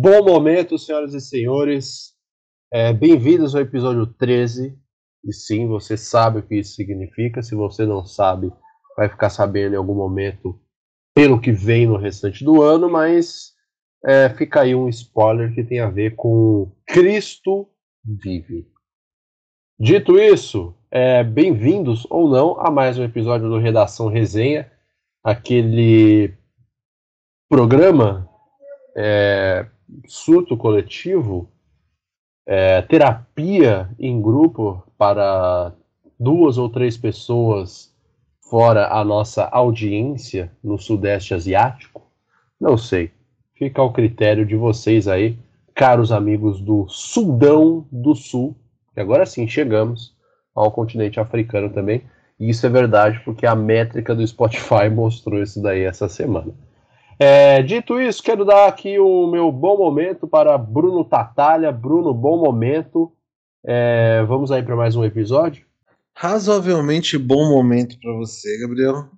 bom momento, senhoras e senhores. É, Bem-vindos ao episódio 13. E sim, você sabe o que isso significa. Se você não sabe, vai ficar sabendo em algum momento pelo que vem no restante do ano, mas é, fica aí um spoiler que tem a ver com Cristo vive. Dito isso, é, bem-vindos ou não a mais um episódio do Redação Resenha, aquele programa é, surto coletivo, é, terapia em grupo para duas ou três pessoas fora a nossa audiência no Sudeste Asiático? Não sei. Fica ao critério de vocês aí, caros amigos do Sudão do Sul, que agora sim chegamos ao continente africano também. E isso é verdade porque a métrica do Spotify mostrou isso daí essa semana. É, dito isso, quero dar aqui o meu bom momento para Bruno Tatalha. Bruno, bom momento. É, vamos aí para mais um episódio? Razoavelmente bom momento para você, Gabriel.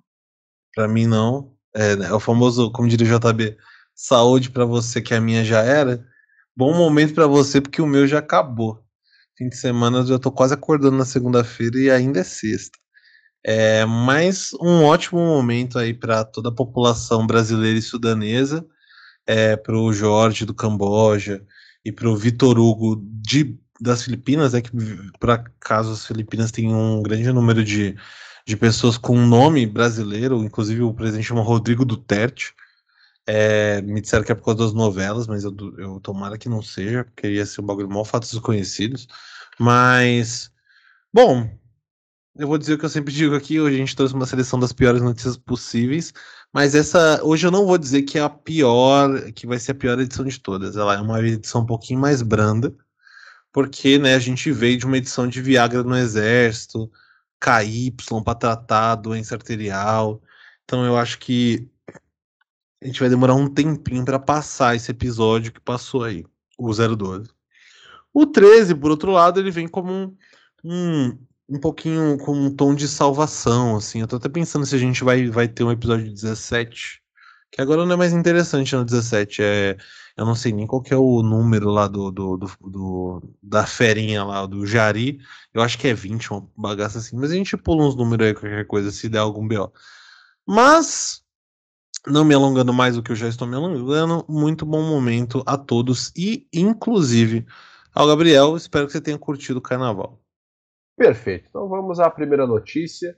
Para mim, não. É, é, o famoso, como diria o JB, saúde para você que a minha já era. Bom momento para você porque o meu já acabou. Fim de semana eu já tô quase acordando na segunda-feira e ainda é sexta. É, mas um ótimo momento aí para toda a população brasileira e sudanesa, é, para o Jorge do Camboja e para o Vitor Hugo de, das Filipinas, é que por acaso as Filipinas têm um grande número de, de pessoas com nome brasileiro, inclusive o presidente chama Rodrigo Duterte. É, me disseram que é por causa das novelas, mas eu, eu tomara que não seja, porque ia ser um bagulho mal fatos desconhecidos. Mas, bom, eu vou dizer o que eu sempre digo aqui, hoje a gente trouxe uma seleção das piores notícias possíveis, mas essa hoje eu não vou dizer que é a pior, que vai ser a pior edição de todas. Ela é uma edição um pouquinho mais branda, porque né, a gente veio de uma edição de Viagra no Exército, KY para tratar doença arterial. Então eu acho que a gente vai demorar um tempinho para passar esse episódio que passou aí, o 012. O 13, por outro lado, ele vem como um, um um pouquinho com um tom de salvação, assim. Eu tô até pensando se a gente vai, vai ter um episódio 17, que agora não é mais interessante no 17, é... Eu não sei nem qual que é o número lá do, do, do, do da ferinha lá, do Jari. Eu acho que é 20, uma bagaça assim. Mas a gente pula uns números aí, qualquer coisa, se der algum BO. Mas, não me alongando mais do que eu já estou me alongando, muito bom momento a todos e, inclusive, ao Gabriel. Espero que você tenha curtido o carnaval. Perfeito. Então vamos à primeira notícia,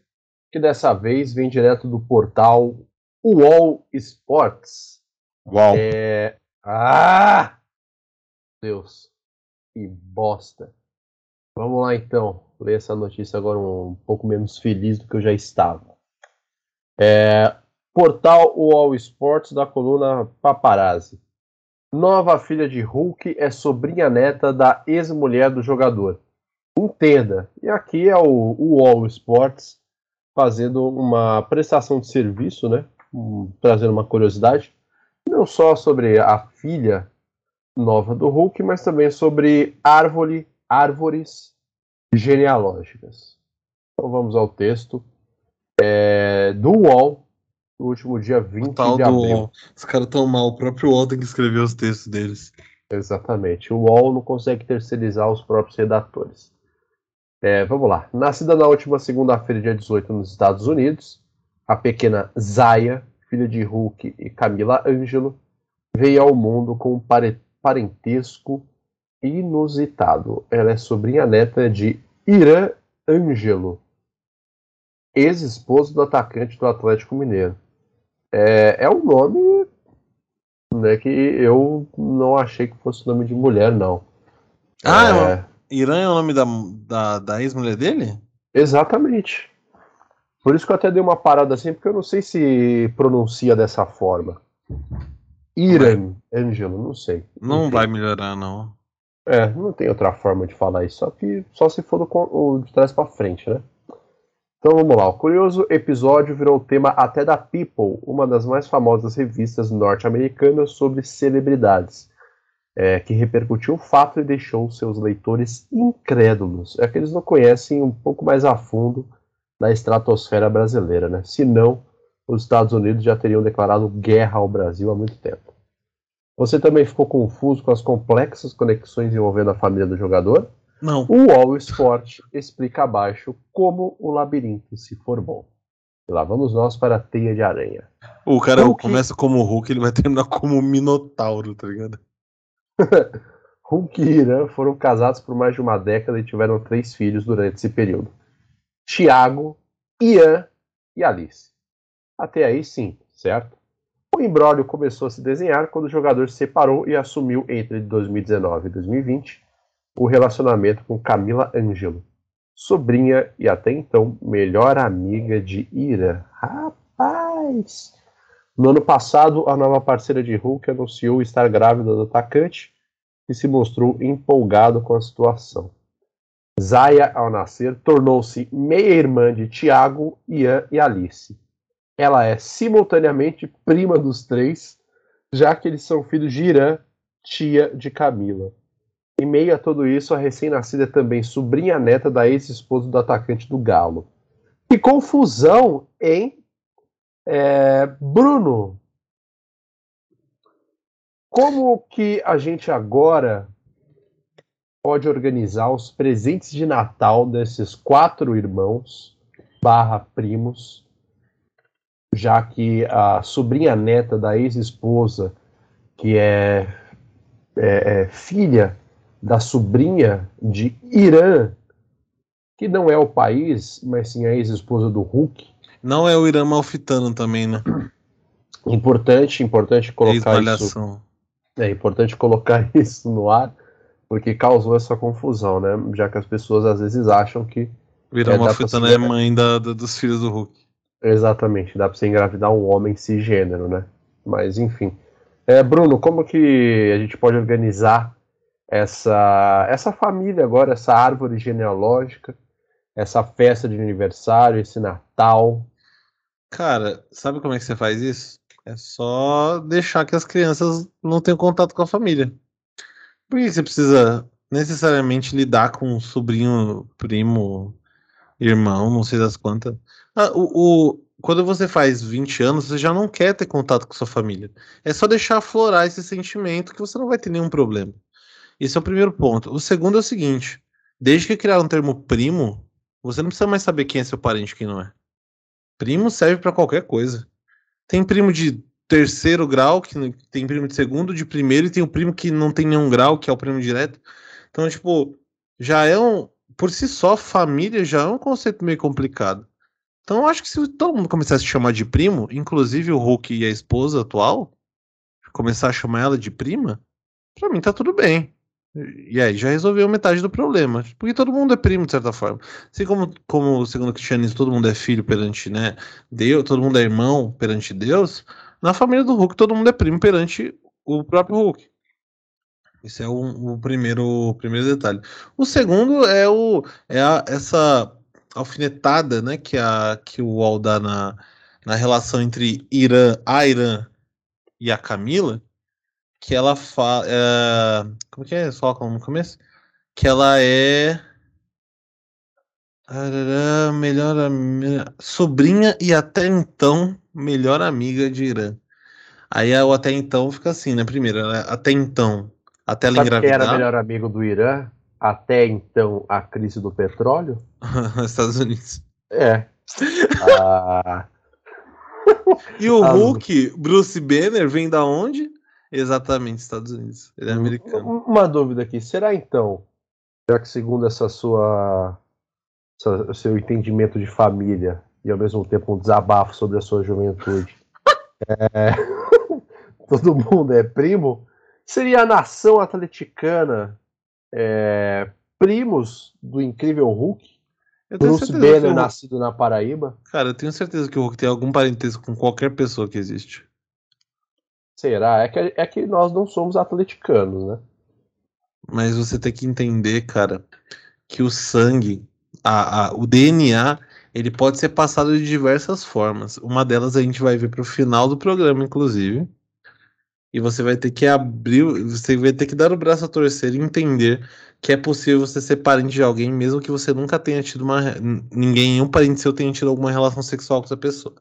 que dessa vez vem direto do portal UOL Sports. Uau. É... Ah! Deus, que bosta. Vamos lá então, ler essa notícia agora um pouco menos feliz do que eu já estava. É... Portal UOL Sports da coluna Paparazzi. Nova filha de Hulk é sobrinha neta da ex-mulher do jogador entenda. E aqui é o, o All Sports fazendo uma prestação de serviço, né? Um, trazendo uma curiosidade, não só sobre a filha nova do Hulk, mas também sobre árvore, árvores genealógicas. Então vamos ao texto é, do UOL, no último dia 20 de abril. Os caras estão mal, o próprio UOL tem que escrever os textos deles. Exatamente. O UOL não consegue terceirizar os próprios redatores. É, vamos lá. Nascida na última segunda-feira, dia 18, nos Estados Unidos, a pequena Zaya, filha de Hulk e Camila Ângelo, veio ao mundo com um parentesco inusitado. Ela é sobrinha neta de Irã Ângelo, ex-esposo do atacante do Atlético Mineiro. É, é um nome né, que eu não achei que fosse nome de mulher, não. Ah, é, é Irã é o nome da, da, da ex-mulher dele? Exatamente. Por isso que eu até dei uma parada assim, porque eu não sei se pronuncia dessa forma. Irã, Ângelo, não sei. Não, vai melhorar, não. É, não tem outra forma de falar isso, só que só se for do, de trás para frente, né? Então vamos lá. O curioso episódio virou tema até da People, uma das mais famosas revistas norte-americanas sobre celebridades é, que repercutiu o fato e deixou seus leitores incrédulos. É que eles não conhecem um pouco mais a fundo da estratosfera brasileira, né? Senão, os Estados Unidos já teriam declarado guerra ao Brasil há muito tempo. Você também ficou confuso com as complexas conexões envolvendo a família do jogador? Não. O All Sport explica abaixo como o labirinto se formou. E lá vamos nós para a teia de aranha. O cara Hulk- começa como Hulk, ele vai terminar como Minotauro, tá ligado? Hulk e Irã foram casados por mais de uma década e tiveram três filhos durante esse período: Tiago, Ian e Alice. Até aí sim, certo? O embrólio começou a se desenhar quando o jogador se separou e assumiu entre 2019 e 2020 o relacionamento com Camila Ângelo, sobrinha e até então melhor amiga de Ira. Rapaz! No ano passado, a nova parceira de Hulk anunciou estar grávida do atacante e se mostrou empolgado com a situação. Zaya, ao nascer, tornou-se meia-irmã de Tiago, Ian e Alice. Ela é simultaneamente prima dos três, já que eles são filhos de Irã, tia de Camila. Em meio a tudo isso, a recém-nascida é também sobrinha neta da ex-esposa do atacante do Galo. Que confusão, hein? É, Bruno, como que a gente agora pode organizar os presentes de Natal desses quatro irmãos barra primos, já que a sobrinha neta da ex-esposa, que é, é- é filha da sobrinha de Irã, que não é o país, mas sim a ex-esposa do Hulk, Não é o Irã Malfitano também, né? importante, importante colocar isso. É importante colocar isso no ar, porque causou essa confusão, né? Já que as pessoas às vezes acham que O Irã É, Malfitano é mãe da, da- dos filhos do Hulk. exatamente dá pra você engravidar um homem cisgênero, né? Mas enfim. É, Bruno, como que a gente pode organizar essa, essa família agora, essa árvore genealógica, essa festa de aniversário, esse Natal? Cara, sabe como é que você faz isso? É só deixar que as crianças não tenham contato com a família. Por que você precisa necessariamente lidar com um sobrinho, primo, irmão, não sei das quantas? Ah, o, o- quando você faz 20 anos, você já não quer ter contato com sua família. É só deixar aflorar esse sentimento que você não vai ter nenhum problema. Esse é o primeiro ponto. O segundo é o seguinte: desde que criaram o termo primo, você não precisa mais saber quem é seu parente e quem não é. Primo serve pra qualquer coisa. Tem primo de terceiro grau, que tem primo de segundo, de primeiro, e tem o primo que não tem nenhum grau, que é o primo direto. Então, tipo, já é um. Por si só, família já é um conceito meio complicado. Então, eu acho que se todo mundo começasse a chamar de primo, inclusive o Hulk e a esposa atual, começar a chamar ela de prima, pra mim tá tudo bem. E aí já resolveu metade do problema. Porque todo mundo é primo, de certa forma. Assim como, como segundo o cristianismo, todo mundo é filho perante né, Deus, todo mundo é irmão perante Deus, na família do Hulk todo mundo é primo perante o próprio Hulk. Esse é o, o primeiro, o primeiro detalhe. O segundo é, o, é a- essa alfinetada né, que, a, que o Wall dá na, na relação entre Irã, a Irã e a Camila, que ela fala. como que é? Só no começo? Que ela é. Arará, Melhor ami- sobrinha e até então melhor amiga de Irã. Aí a- o até então fica assim, né? Primeiro, ela- até então, até ela Sabe quem era engravidar, melhor amigo do Irã? Até então, a crise do petróleo? Estados Unidos. É. Ah, E o Ah, Hulk, Bruce Banner, vem da onde? Exatamente, Estados Unidos. Ele é americano. Uma dúvida aqui, será então, já que segundo essa sua essa- seu entendimento de família e ao mesmo tempo um desabafo sobre a sua juventude, é, todo mundo é primo, seria a nação atleticana é, primos do incrível Hulk? Eu Bruce Banner Hulk- nascido na Paraíba? Cara, eu tenho certeza que o Hulk tem algum parentesco com qualquer pessoa que existe. Será? É que, é que nós não somos atleticanos, né? Mas você tem que entender, cara, que o sangue, a, a- o DNA, ele pode ser passado de diversas formas. Uma delas a gente vai ver pro final do programa, inclusive. E você vai ter que abrir, você vai ter que dar o braço a torcer e entender que é possível você ser parente de alguém, mesmo que você nunca tenha tido uma. Ninguém, um parente seu tenha tido alguma relação sexual com essa pessoa.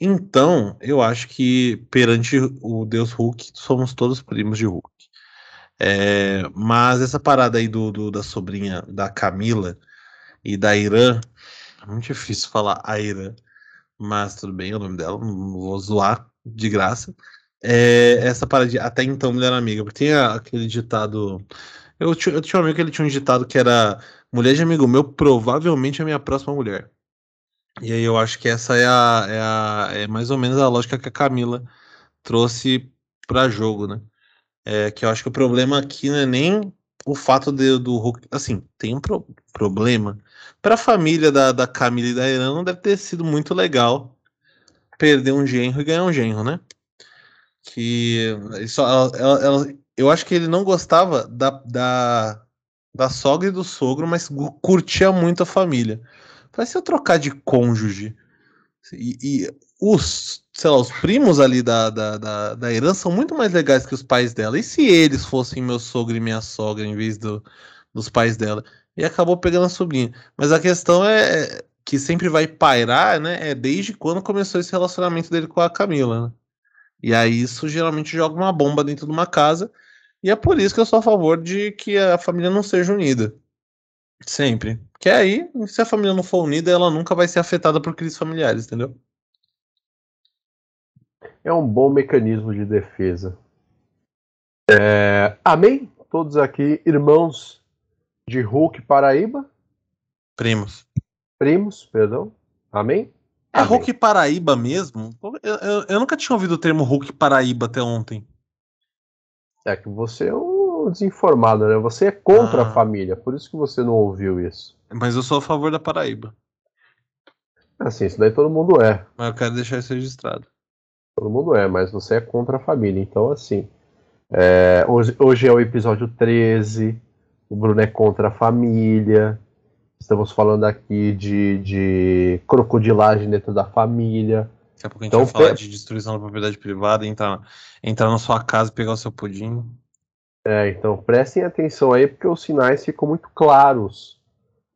Então, eu acho que perante o Deus Hulk, somos todos primos de Hulk. É, mas essa parada aí do, do, da sobrinha da Camila e da Irã, é muito difícil falar a Irã, mas tudo bem, é o nome dela, não vou zoar de graça. É, essa parada de até então mulher amiga, porque tem aquele ditado. Eu, eu tinha um amigo que ele tinha um ditado que era mulher de amigo meu, provavelmente é minha próxima mulher. E aí eu acho que essa é a, é a é mais ou menos a lógica que a Camila trouxe para jogo, né? É que eu acho que o problema aqui não é nem o fato de, do Hulk. Assim, tem um pro, problema. Para a família da, da Camila e da Irã, não deve ter sido muito legal perder um genro e ganhar um genro, né? Que só, ela, ela, ela, eu acho que ele não gostava da, da, da sogra e do sogro, mas curtia muito a família. Vai se eu trocar de cônjuge e, e, os, sei lá, os primos ali da, da, da, da são muito mais legais que os pais dela. E se eles fossem meu sogro e minha sogra em vez do, dos pais dela? E acabou pegando a sobrinha. Mas a questão é, é que sempre vai pairar, né? É desde quando começou esse relacionamento dele com a Camila, né? E aí isso geralmente joga uma bomba dentro de uma casa. E é por isso que eu sou a favor de que a família não seja unida. Sempre. Que aí, se a família não for unida, ela nunca vai ser afetada por crises familiares, entendeu? É um bom mecanismo de defesa. É... Amém? Todos aqui, irmãos de Hulk Paraíba? Primos. Primos, perdão. Amém? É Amém. Hulk Paraíba mesmo? Eu, eu, eu, nunca tinha ouvido o termo Hulk Paraíba até ontem. É que você é um desinformado, né? Você é contra ah. a família, por isso que você não ouviu isso. Mas eu sou a favor da Paraíba. Assim, isso daí todo mundo é. Mas eu quero deixar isso registrado. Todo mundo é, mas você é contra a família. Então, assim. É, hoje, hoje é o episódio 13. O Bruno é contra a família. Estamos falando aqui de, de crocodilagem dentro da família. Daqui a pouco a gente então, vai falar de destruição da propriedade privada, entrar, entrar na sua casa e pegar o seu pudim. É, então prestem atenção aí, porque os sinais ficam muito claros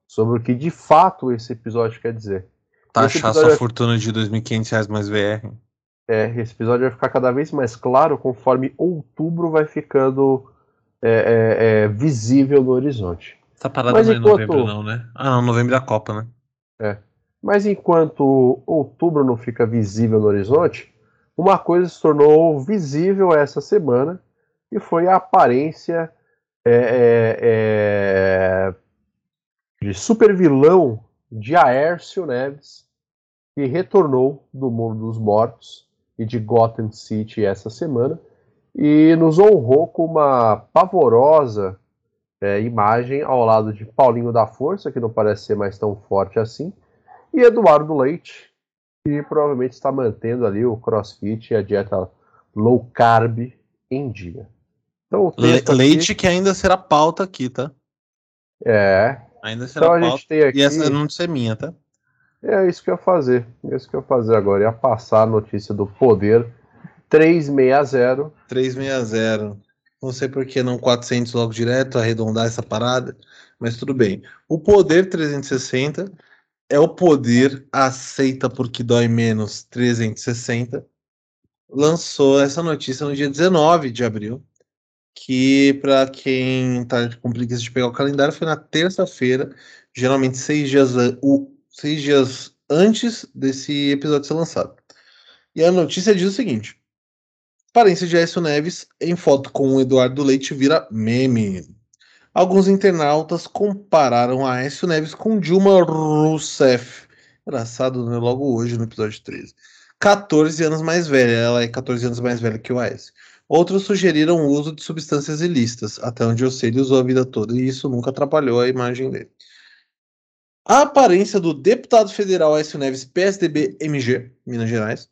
sobre o que de fato esse episódio quer dizer. Taxar sua vai... fortuna de R$ 2.500 mais VR. É, esse episódio vai ficar cada vez mais claro conforme outubro vai ficando é, é, é visível no horizonte. Tá parado Mas em novembro, não, né? Ah, não, novembro é a Copa, né? É. Mas enquanto outubro não fica visível no horizonte, uma coisa se tornou visível essa semana e foi a aparência é, é, é de super vilão de Aércio Neves, que retornou do mundo dos mortos e de Gotham City essa semana e nos honrou com uma pavorosa é, imagem ao lado de Paulinho da Força, que não parece ser mais tão forte assim, e Eduardo Leite, que provavelmente está mantendo ali o crossfit e a dieta low carb em dia. Então, Le leite que ainda será pauta aqui, tá? É. Ainda será então, pauta. A gente tem aqui... E essa não ser minha, tá? É isso que eu ia fazer. É isso que eu ia fazer agora. Ia passar a notícia do Poder 360. 360. Não sei por que não 400 logo direto, arredondar essa parada, mas tudo bem. O Poder 360 é o poder aceita porque dói menos 360. Lançou essa notícia no dia 19 de abril, que para quem tá com preguiça de pegar o calendário foi na terça-feira, geralmente seis dias, o, seis dias antes desse episódio ser lançado. E a notícia diz o seguinte: aparência de Aécio Neves em foto com o Eduardo Leite vira meme. Alguns internautas compararam Aécio Neves com Dilma Rousseff. Engraçado, né? Logo hoje, no episódio 13. 14 anos mais velha. Ela é 14 anos mais velha que o Aécio. Outros sugeriram o uso de substâncias ilícitas. Até onde eu sei, ele usou a vida toda e isso nunca atrapalhou a imagem dele. A aparência do deputado federal Aécio Neves, PSDB MG, Minas Gerais,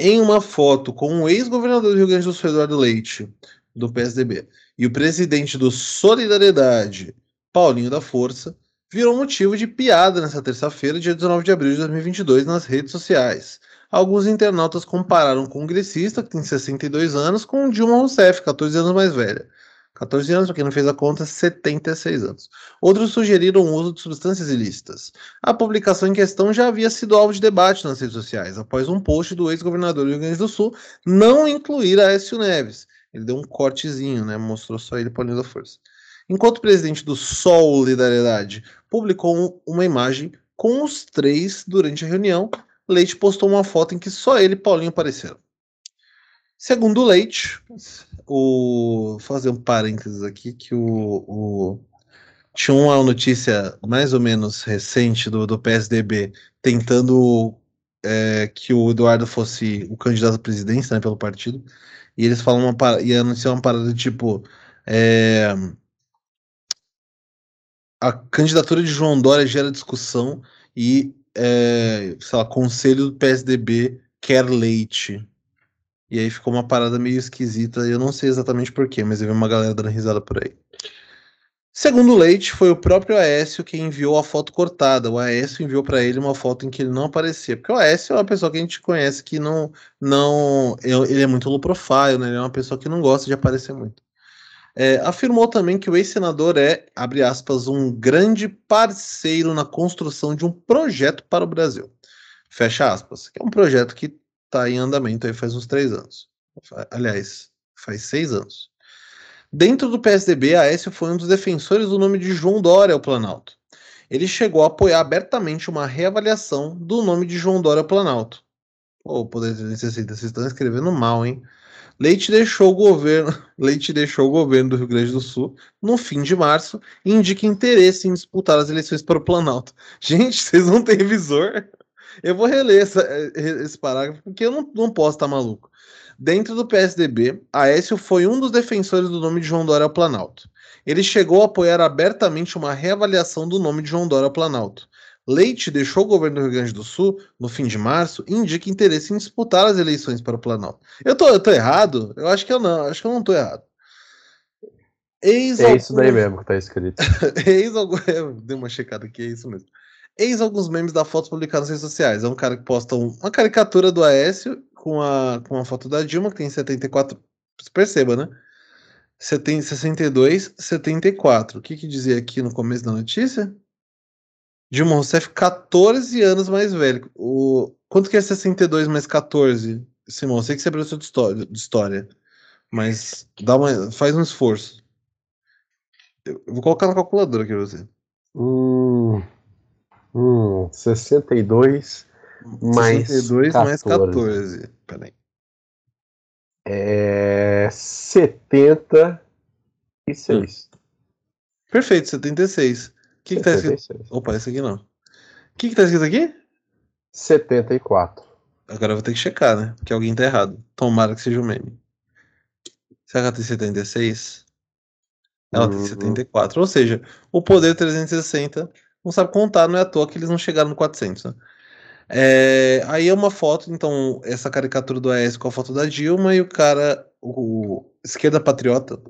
em uma foto com o ex-governador do Rio Grande do Sul, Eduardo Leite, do PSDB, e o presidente do Solidariedade, Paulinho da Força, virou motivo de piada nesta terça-feira, dia 19 de abril de 2022, nas redes sociais. Alguns internautas compararam o congressista, que tem 62 anos, com Dilma Rousseff, 14 anos mais velha. 14 anos, para quem não fez a conta, 76 anos. Outros sugeriram o uso de substâncias ilícitas. A publicação em questão já havia sido alvo de debate nas redes sociais, após um post do ex-governador do Rio Grande do Sul não incluir a Aécio Neves. Ele deu um cortezinho, né? Mostrou só ele Paulinho da Força. Enquanto o presidente do Solidariedade publicou uma imagem com os três durante a reunião, Leite postou uma foto em que só ele e Paulinho apareceram. Segundo Leite, o fazer um parênteses aqui que o, o tinha uma notícia mais ou menos recente do, do PSDB tentando é, que o Eduardo fosse o candidato à presidência né, pelo partido e eles falam uma e anunciam uma parada tipo é, a candidatura de João Dória gera discussão e é, sei lá, conselho do PSDB quer leite. E aí ficou uma parada meio esquisita, eu não sei exatamente porquê, mas eu vi uma galera dando risada por aí. Segundo Leite, foi o próprio Aécio quem enviou a foto cortada. O Aécio enviou para ele uma foto em que ele não aparecia. Porque o Aécio é uma pessoa que a gente conhece que não. não ele é muito low profile, né? Ele é uma pessoa que não gosta de aparecer muito. É, afirmou também que o ex-senador é, abre aspas, um grande parceiro na construção de um projeto para o Brasil. Fecha aspas. Que é um projeto que está em andamento aí faz uns três anos. Aliás, faz seis anos. Dentro do PSDB, Aécio foi um dos defensores do nome de João Dória ao Planalto. Ele chegou a apoiar abertamente uma reavaliação do nome de João Dória ao Planalto. Pô, o Poder 360, vocês estão escrevendo mal, hein? Leite deixou o governo, Leite deixou o governo do Rio Grande do Sul no fim de março e indica interesse em disputar as eleições para o Planalto. Gente, vocês não têm visor? Eu vou reler essa, esse parágrafo porque eu não, não posso estar tá maluco. Dentro do PSDB, Aécio foi um dos defensores do nome de João Dória ao Planalto. Ele chegou a apoiar abertamente uma reavaliação do nome de João Dória ao Planalto. Leite deixou o governo do Rio Grande do Sul no fim de março indica interesse em disputar as eleições para o Planalto. Eu tô, eu tô errado? Eu acho que eu não, acho que eu não tô errado. Eis é alguns... isso daí mesmo que tá escrito. Eis algum... Dei uma checada aqui, é isso mesmo. Eis alguns memes da foto publicada nas redes sociais. É um cara que posta um... uma caricatura do Aécio com a, com a foto da Dilma, que tem 74. Perceba, né? Você tem 62, 74. O que, que dizia aqui no começo da notícia? Dilma Rousseff, 14 anos mais velho. O... Quanto que é 62 mais 14? Simão, sei que você é professor de história, de história mas dá uma, faz um esforço. Eu vou colocar na calculadora aqui pra você. Hum, hum, 62 mais 62 14. mais 14. Peraí. É 76. Hum. Perfeito, 76 que, que tá escrito? Opa, esse aqui não. O que, que tá escrito aqui? 74. Agora eu vou ter que checar, né? Porque alguém tá errado. Tomara que seja o meme. Será que ela tem 76? Ela uhum. tem 74. Ou seja, o poder 360 não sabe contar, não é à toa que eles não chegaram no 400, né? É, aí é uma foto, então, essa caricatura do AS com a foto da Dilma e o cara, o, o esquerda patriota,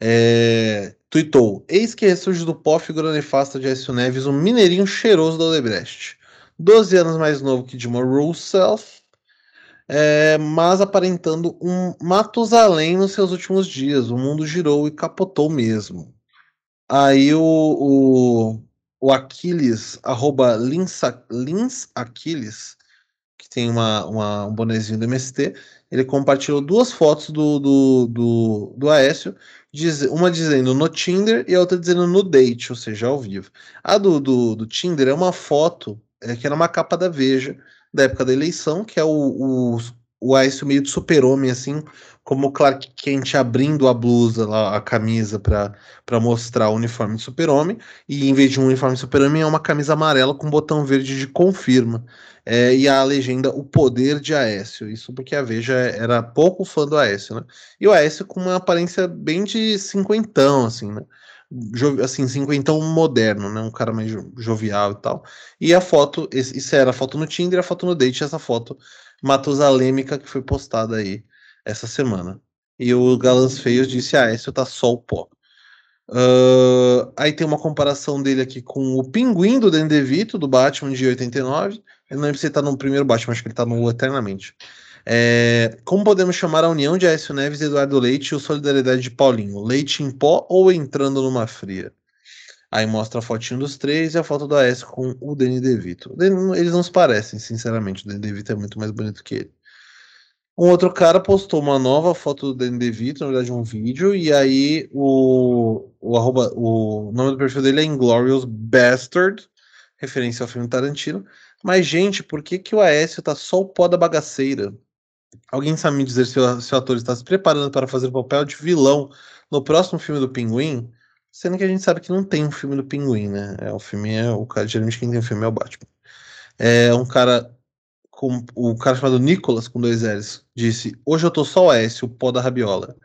é, Tuitou: Eis que ressurge do pó figura nefasta de Aécio Neves, um mineirinho cheiroso da Odebrecht. 12 anos mais novo que Dilma Rousseff, é, mas aparentando um Matusalém nos seus últimos dias. O mundo girou e capotou mesmo. Aí o, o, o Aquiles, arroba Lins, Lins Aquiles, que tem uma, uma, um bonezinho do MST, ele compartilhou duas fotos do, do, do, do Aécio diz, uma dizendo no Tinder e a outra dizendo no date, ou seja, ao vivo. A do, do, do Tinder é uma foto é, que era uma capa da Veja da época da eleição, que é o, o, o Aécio meio de super-homem, assim, como o Clark Kent abrindo a blusa, lá, a camisa, para mostrar o uniforme de super-homem, e em vez de um uniforme de super-homem, é uma camisa amarela com botão verde de confirma. É, e a legenda O Poder de Aécio. Isso porque a Veja era pouco fã do Aécio, né? E o Aécio com uma aparência bem de cinquentão, assim, né? Assim, cinquentão moderno, né? Um cara mais jovial e tal. E a foto, isso era a foto no Tinder, a foto no date, essa foto matusalêmica que foi postada aí essa semana. E o Galãs Feios disse: Ah, esse tá só o pó. Uh, aí tem uma comparação dele aqui com o Pinguim do Dan DeVito, do Batman de 89. Eu não lembro se ele tá no primeiro Batman, acho que ele tá no Eternamente. É, como podemos chamar a união de Aécio Neves, Eduardo Leite e o Solidariedade de Paulinho? Leite em pó ou entrando numa fria? Aí mostra a fotinho dos três e a foto do Aécio com o Danny DeVito. Eles não se parecem, sinceramente. O Danny DeVito é muito mais bonito que ele. Um outro cara postou uma nova foto do Danny DeVito, na verdade um vídeo, e aí o, o, arroba, o nome do perfil dele é Inglorious Bastard, referência ao filme Tarantino. Mas, gente, por que, que o Aécio tá só o pó da bagaceira? Alguém sabe me dizer se o, se o ator está se preparando para fazer o papel de vilão no próximo filme do Pinguim? Sendo que a gente sabe que não tem um filme do Pinguim, né? É, o filme é. O cara, geralmente quem tem o filme é o Batman. É um cara com o cara chamado Nicolas, com dois L's, disse: Hoje eu tô só o Aécio, o pó da rabiola.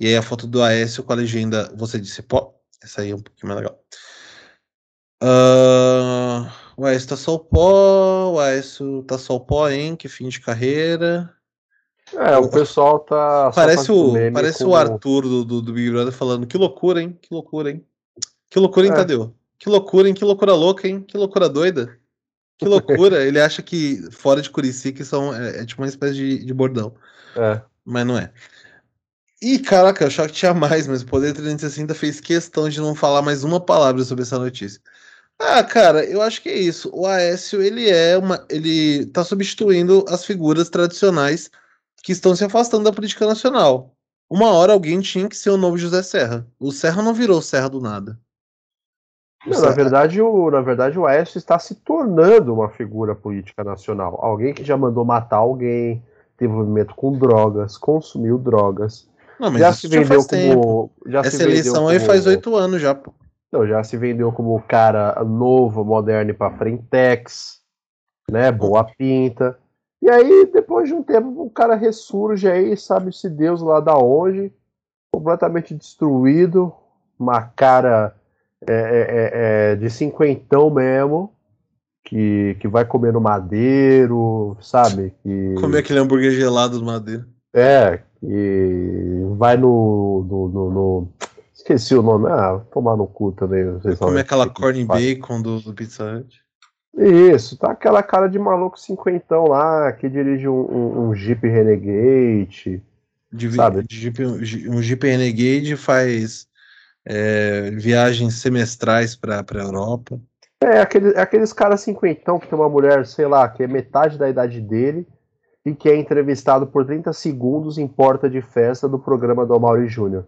E aí a foto do Aécio com a legenda Você disse pó? Essa aí é um pouquinho mais legal. Uh, o Aécio tá só o pó, o Aécio tá só o pó, hein? Que fim de carreira. É, o pessoal tá. Parece o, parece como... o Arthur do, do, do, Big Brother falando: que loucura, hein? Que loucura, hein? Que loucura, hein, é. Tadeu? Que loucura, hein? Que loucura louca, hein? Que loucura doida. Que loucura, ele acha que fora de Curicica são, é, é tipo uma espécie de, de bordão. É. Mas não é. E caraca, eu achava que tinha mais, mas o Poder 360 fez questão de não falar mais uma palavra sobre essa notícia. Ah, cara, eu acho que é isso. O Aécio, ele é uma. Ele tá substituindo as figuras tradicionais que estão se afastando da política nacional. Uma hora alguém tinha que ser o novo José Serra. O Serra não virou Serra do nada. Não, na, verdade, o, na verdade, o Aécio está se tornando uma figura política nacional. Alguém que já mandou matar alguém, teve envolvimento com drogas, consumiu drogas. Não, já se vendeu já como. Já Essa eleição como, aí faz oito anos já, pô. Não, já se vendeu como cara novo, moderno e pra frentex, né? Boa pinta. E aí, depois de um tempo, o cara ressurge aí, sabe-se Deus lá da onde, completamente destruído, uma cara é, é, é, é, de cinquentão mesmo, que, que vai comer no madeiro, sabe? Que... Comer aquele hambúrguer gelado do madeiro. É, que vai no, no, no, no... Esqueci o nome. Ah, tomar no cu também. Vocês Comer aquela corn bacon do, do Pizza Hut. Isso, tá aquela cara de maluco cinquentão lá, que dirige um, um, um Jeep Renegade. De, sabe? Jeep, um Jeep Renegade faz é, viagens semestrais para a Europa. É, aquele, aqueles caras cinquentão que tem uma mulher, sei lá, que é metade da idade dele e que é entrevistado por 30 segundos em porta de festa do programa do Amaury Júnior.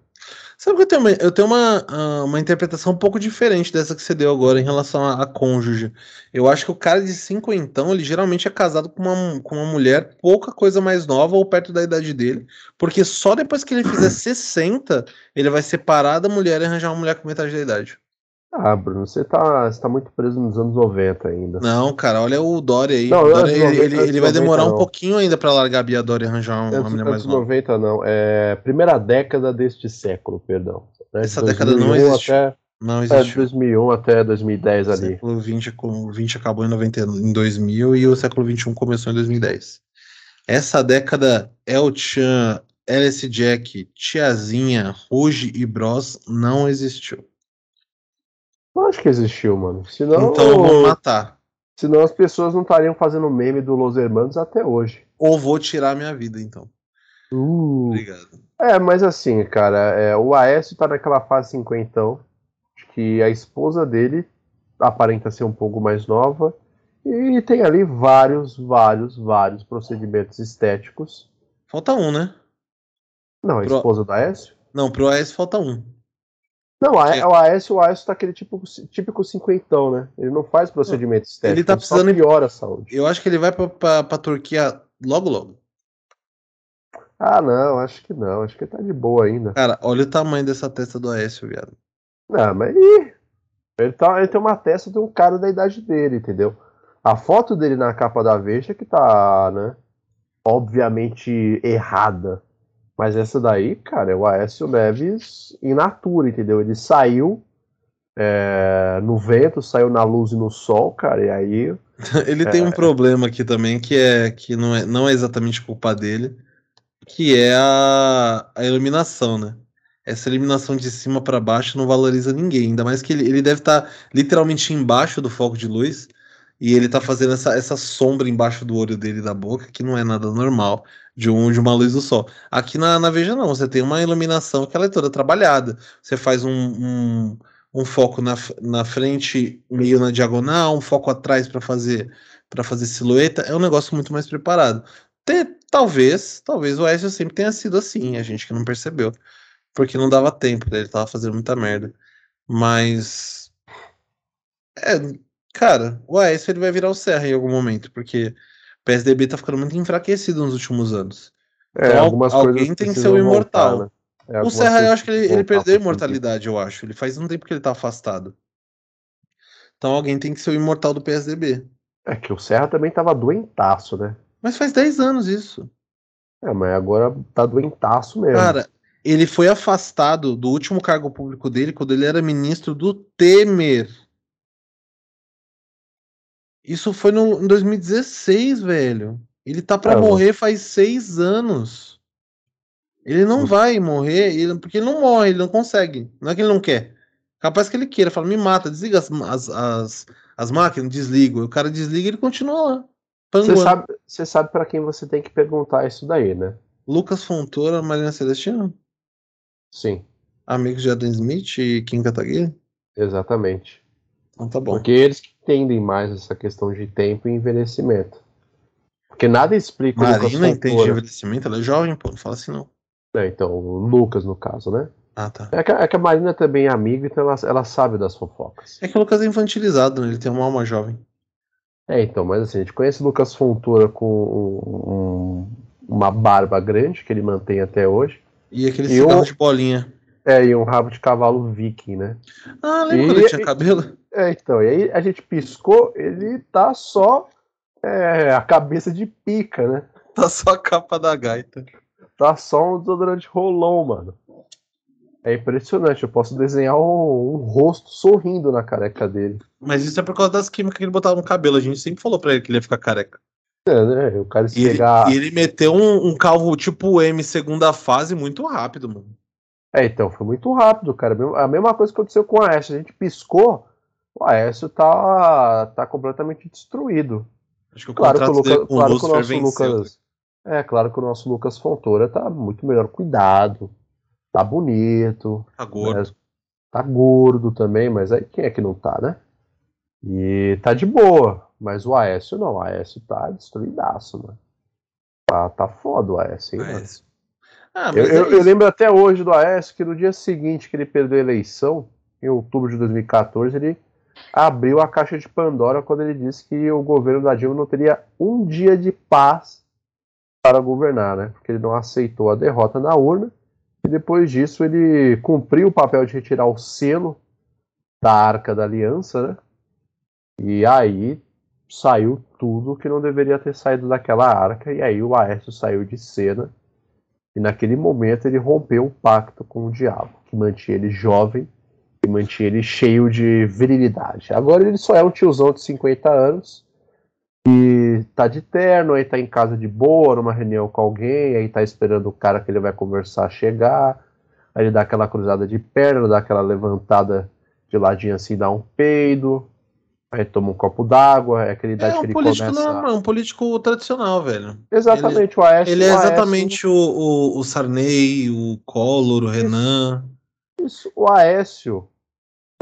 Sabe que eu tenho, uma, eu tenho uma, ah, uma interpretação um pouco diferente dessa que você deu agora em relação a, a cônjuge. Eu acho que o cara de cinquentão, ele geralmente é casado com uma, com uma mulher pouca coisa mais nova ou perto da idade dele, porque só depois que ele fizer 60, ele vai separar da mulher e arranjar uma mulher com metade da idade. Ah, Bruno, você tá, você tá muito preso nos anos 90 ainda. Não, cara, olha o Dória aí. Não, Dória, ele, 90, ele, ele vai demorar não. um pouquinho ainda para largar a Bia Dória e arranjar uma, uma mulher mais nova. 90 não, é primeira década deste século, perdão. Né? Essa década não existe. Até, não existe. É, 2001 até 2010 ali. O século 20, 20 acabou em, 90, em 2000 e o século 21 começou em 2010. Essa década, El Chan, LS Jack, Tiazinha, Ruge e Bros não existiu. Acho que existiu, mano. Senão, então vou matar. Senão as pessoas não estariam fazendo meme do Los Hermanos até hoje. Ou vou tirar minha vida, então. Uh. Obrigado. É, mas assim, cara, é, o Aécio tá naquela fase cinquentão, que a esposa dele aparenta ser um pouco mais nova, e tem ali vários, vários, vários procedimentos estéticos. Falta um, né? Não, a pro... esposa do Aécio? Não, pro Aécio falta um. Não, a, é. o Aécio, o Aécio tá aquele tipo, típico cinquentão, né? Ele não faz procedimento estético. Ele tá precisando. Ele piora a saúde. Eu acho que ele vai pra, pra, pra Turquia logo, logo. Ah, não, acho que não. Acho que tá de boa ainda. Cara, olha o tamanho dessa testa do Aécio, viado. Não, mas ele, tá, ele tem uma testa de um cara da idade dele, entendeu? A foto dele na capa da Veja que tá, né? Obviamente errada. Mas essa daí, cara, é o Aécio Neves in natura, entendeu? Ele saiu é, no vento, saiu na luz e no sol, cara, e aí. Ele é... tem um problema aqui também, que é que não é, não é exatamente culpa dele, que é a, a iluminação, né? Essa iluminação de cima para baixo não valoriza ninguém, ainda mais que ele, ele deve estar tá literalmente embaixo do foco de luz. E ele tá fazendo essa, essa sombra embaixo do olho dele da boca, que não é nada normal de, um, de uma luz do sol. Aqui na, na Veja não, você tem uma iluminação que ela é toda trabalhada. Você faz um, um, um foco na, na frente, meio na diagonal, um foco atrás para fazer para fazer silhueta. É um negócio muito mais preparado. Talvez, talvez o Ezio sempre tenha sido assim, a gente que não percebeu. Porque não dava tempo, ele tava fazendo muita merda. Mas. É, cara, o Aécio ele vai virar o Serra em algum momento, porque o PSDB tá ficando muito enfraquecido nos últimos anos. É, Então, algumas alguém coisas tem que ser o imortal. voltar, né? É, O Serra, eu acho que ele, ele perdeu a imortalidade, eu acho. Ele faz um tempo que ele tá afastado. Então alguém tem que ser o imortal do PSDB. É que o Serra também tava doentaço, né? Mas faz 10 anos isso. É, mas agora tá doentaço mesmo. Cara, ele foi afastado do último cargo público dele quando ele era ministro do Temer. Isso foi no, em 2016, velho. Ele tá pra É, morrer faz seis anos. Ele não vai morrer, ele- porque ele não morre, ele não consegue. Não é que ele não quer. Capaz que ele queira, fala, me mata, desliga as, as, as, as máquinas, desligo. O cara desliga e ele continua lá. Você sabe, você sabe para quem você tem que perguntar isso daí, né? Lucas Fontoura, Marina Celestino, Sim, amigos de Adam Smith e Kim Kataguiri. exatamente. Então tá bom. Porque eles entendem mais essa questão de tempo e envelhecimento. Porque nada explica o Lucas Marina entende de envelhecimento, ela é jovem, pô, não fala assim não. É, então, o Lucas, no caso, né? Ah, tá. É que, a- é que a Marina também é amiga, então ela, ela sabe das fofocas. É que o Lucas é infantilizado, né? Ele tem uma alma jovem. É, então, mas assim, a gente conhece o Lucas Fontoura com um- um- uma barba grande, que ele mantém até hoje. E aquele E cigarro o- de bolinha. É, e um rabo de cavalo viking, né? Ah, lembra E- quando ele tinha cabelo? É, então, e aí a gente piscou, ele tá só é, a cabeça de pica, né? Tá só a capa da gaita. Tá só um desodorante rolão, mano. É impressionante, eu posso desenhar um, um rosto sorrindo na careca dele. Mas isso é por causa das químicas que ele botava no cabelo. A gente sempre falou pra ele que ele ia ficar careca. É, né? O cara se E ele, pegar. e ele meteu um, um calvo tipo M segunda fase muito rápido, mano. É, então, foi muito rápido, cara. A mesma coisa que aconteceu com o Aécio. A gente piscou, o Aécio tá, tá completamente destruído. Acho que o Claro que o, o claro que o nosso. Lucas. É, claro que o nosso Lucas Fontoura tá muito melhor cuidado. Tá bonito. Tá gordo. né? Tá gordo também, mas aí quem é que não tá, né? E tá de boa. Mas o Aécio não, o Aécio tá destruidaço, mano. Tá, tá foda o Aécio, hein? Mas... Ah, Eu, eu- é eu isso. lembro até hoje do Aécio que no dia seguinte que ele perdeu a eleição, em outubro de 2014, ele abriu a caixa de Pandora quando ele disse que o governo da Dilma não teria um dia de paz para governar, né? Porque ele não aceitou a derrota na urna e depois disso ele cumpriu o papel de retirar o selo da Arca da Aliança, né? E aí saiu tudo que não deveria ter saído daquela arca e aí o Aécio saiu de cena e naquele momento ele rompeu o pacto com o diabo, que mantinha ele jovem mantinha ele cheio de virilidade. Agora ele só é um tiozão de 50 anos e tá de terno, aí tá em casa de boa, numa reunião com alguém, aí tá esperando o cara que ele vai conversar chegar, aí ele dá aquela cruzada de perna, dá aquela levantada de ladinho assim, dá um peido, aí toma um copo d'água, é aquela idade É que um ele político começa... normal, um político tradicional, velho. Exatamente, o Aécio... Ele é o Aécio- exatamente o, o, o Sarney, o Collor, o Renan. Isso, o Aécio.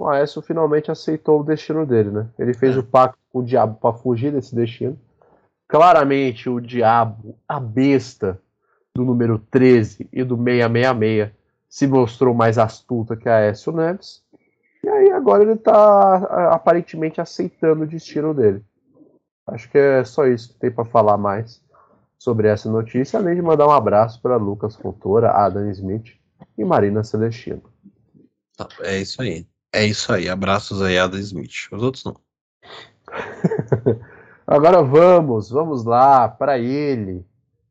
O Aécio finalmente aceitou o destino dele, né? Ele fez É. o pacto com o diabo para fugir desse destino. Claramente, o diabo, a besta do número 13 e do 666, se mostrou mais astuta que Aécio Neves. E aí agora ele tá a- aparentemente aceitando o destino dele. Acho que é só isso que tem para falar mais sobre essa notícia, além de mandar um abraço para Lucas Fontoura, Adam Smith e Marina Celestino. Tá, é isso aí. É isso aí. Abraços aí, Adam Smith. Os outros não. Agora vamos, vamos lá para ele.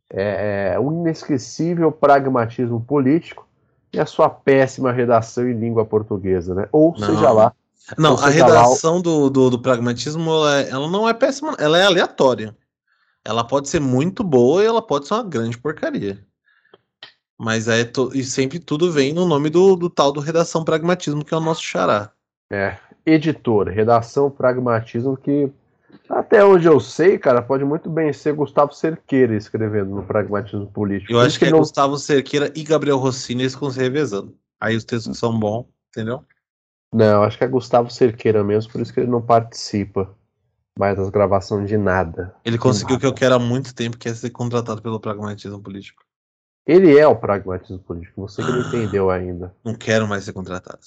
É, é, um inesquecível pragmatismo político e a sua péssima redação em língua portuguesa, né? Ou Não. seja lá. Não, a seja lá, redação do, do, do pragmatismo, ela, é- ela não é péssima, ela é aleatória. Ela pode ser muito boa e ela pode ser uma grande porcaria. Mas é to- e sempre tudo vem no nome do, do tal do redação pragmatismo, que é o nosso xará. É, editor, redação pragmatismo que Até onde eu sei, cara, pode muito bem ser Gustavo Cerqueira escrevendo no Pragmatismo Político. Eu acho que, que é não... Gustavo Cerqueira e Gabriel Rossini eles ficam se revezando. Aí os textos são bons, entendeu? Não, acho que é Gustavo Cerqueira mesmo, por isso que ele não participa mais das gravações de nada. Ele conseguiu o que eu quero há muito tempo, que é ser contratado pelo pragmatismo político. Ele é o pragmatismo político, você que não entendeu ainda. Não quero mais ser contratado.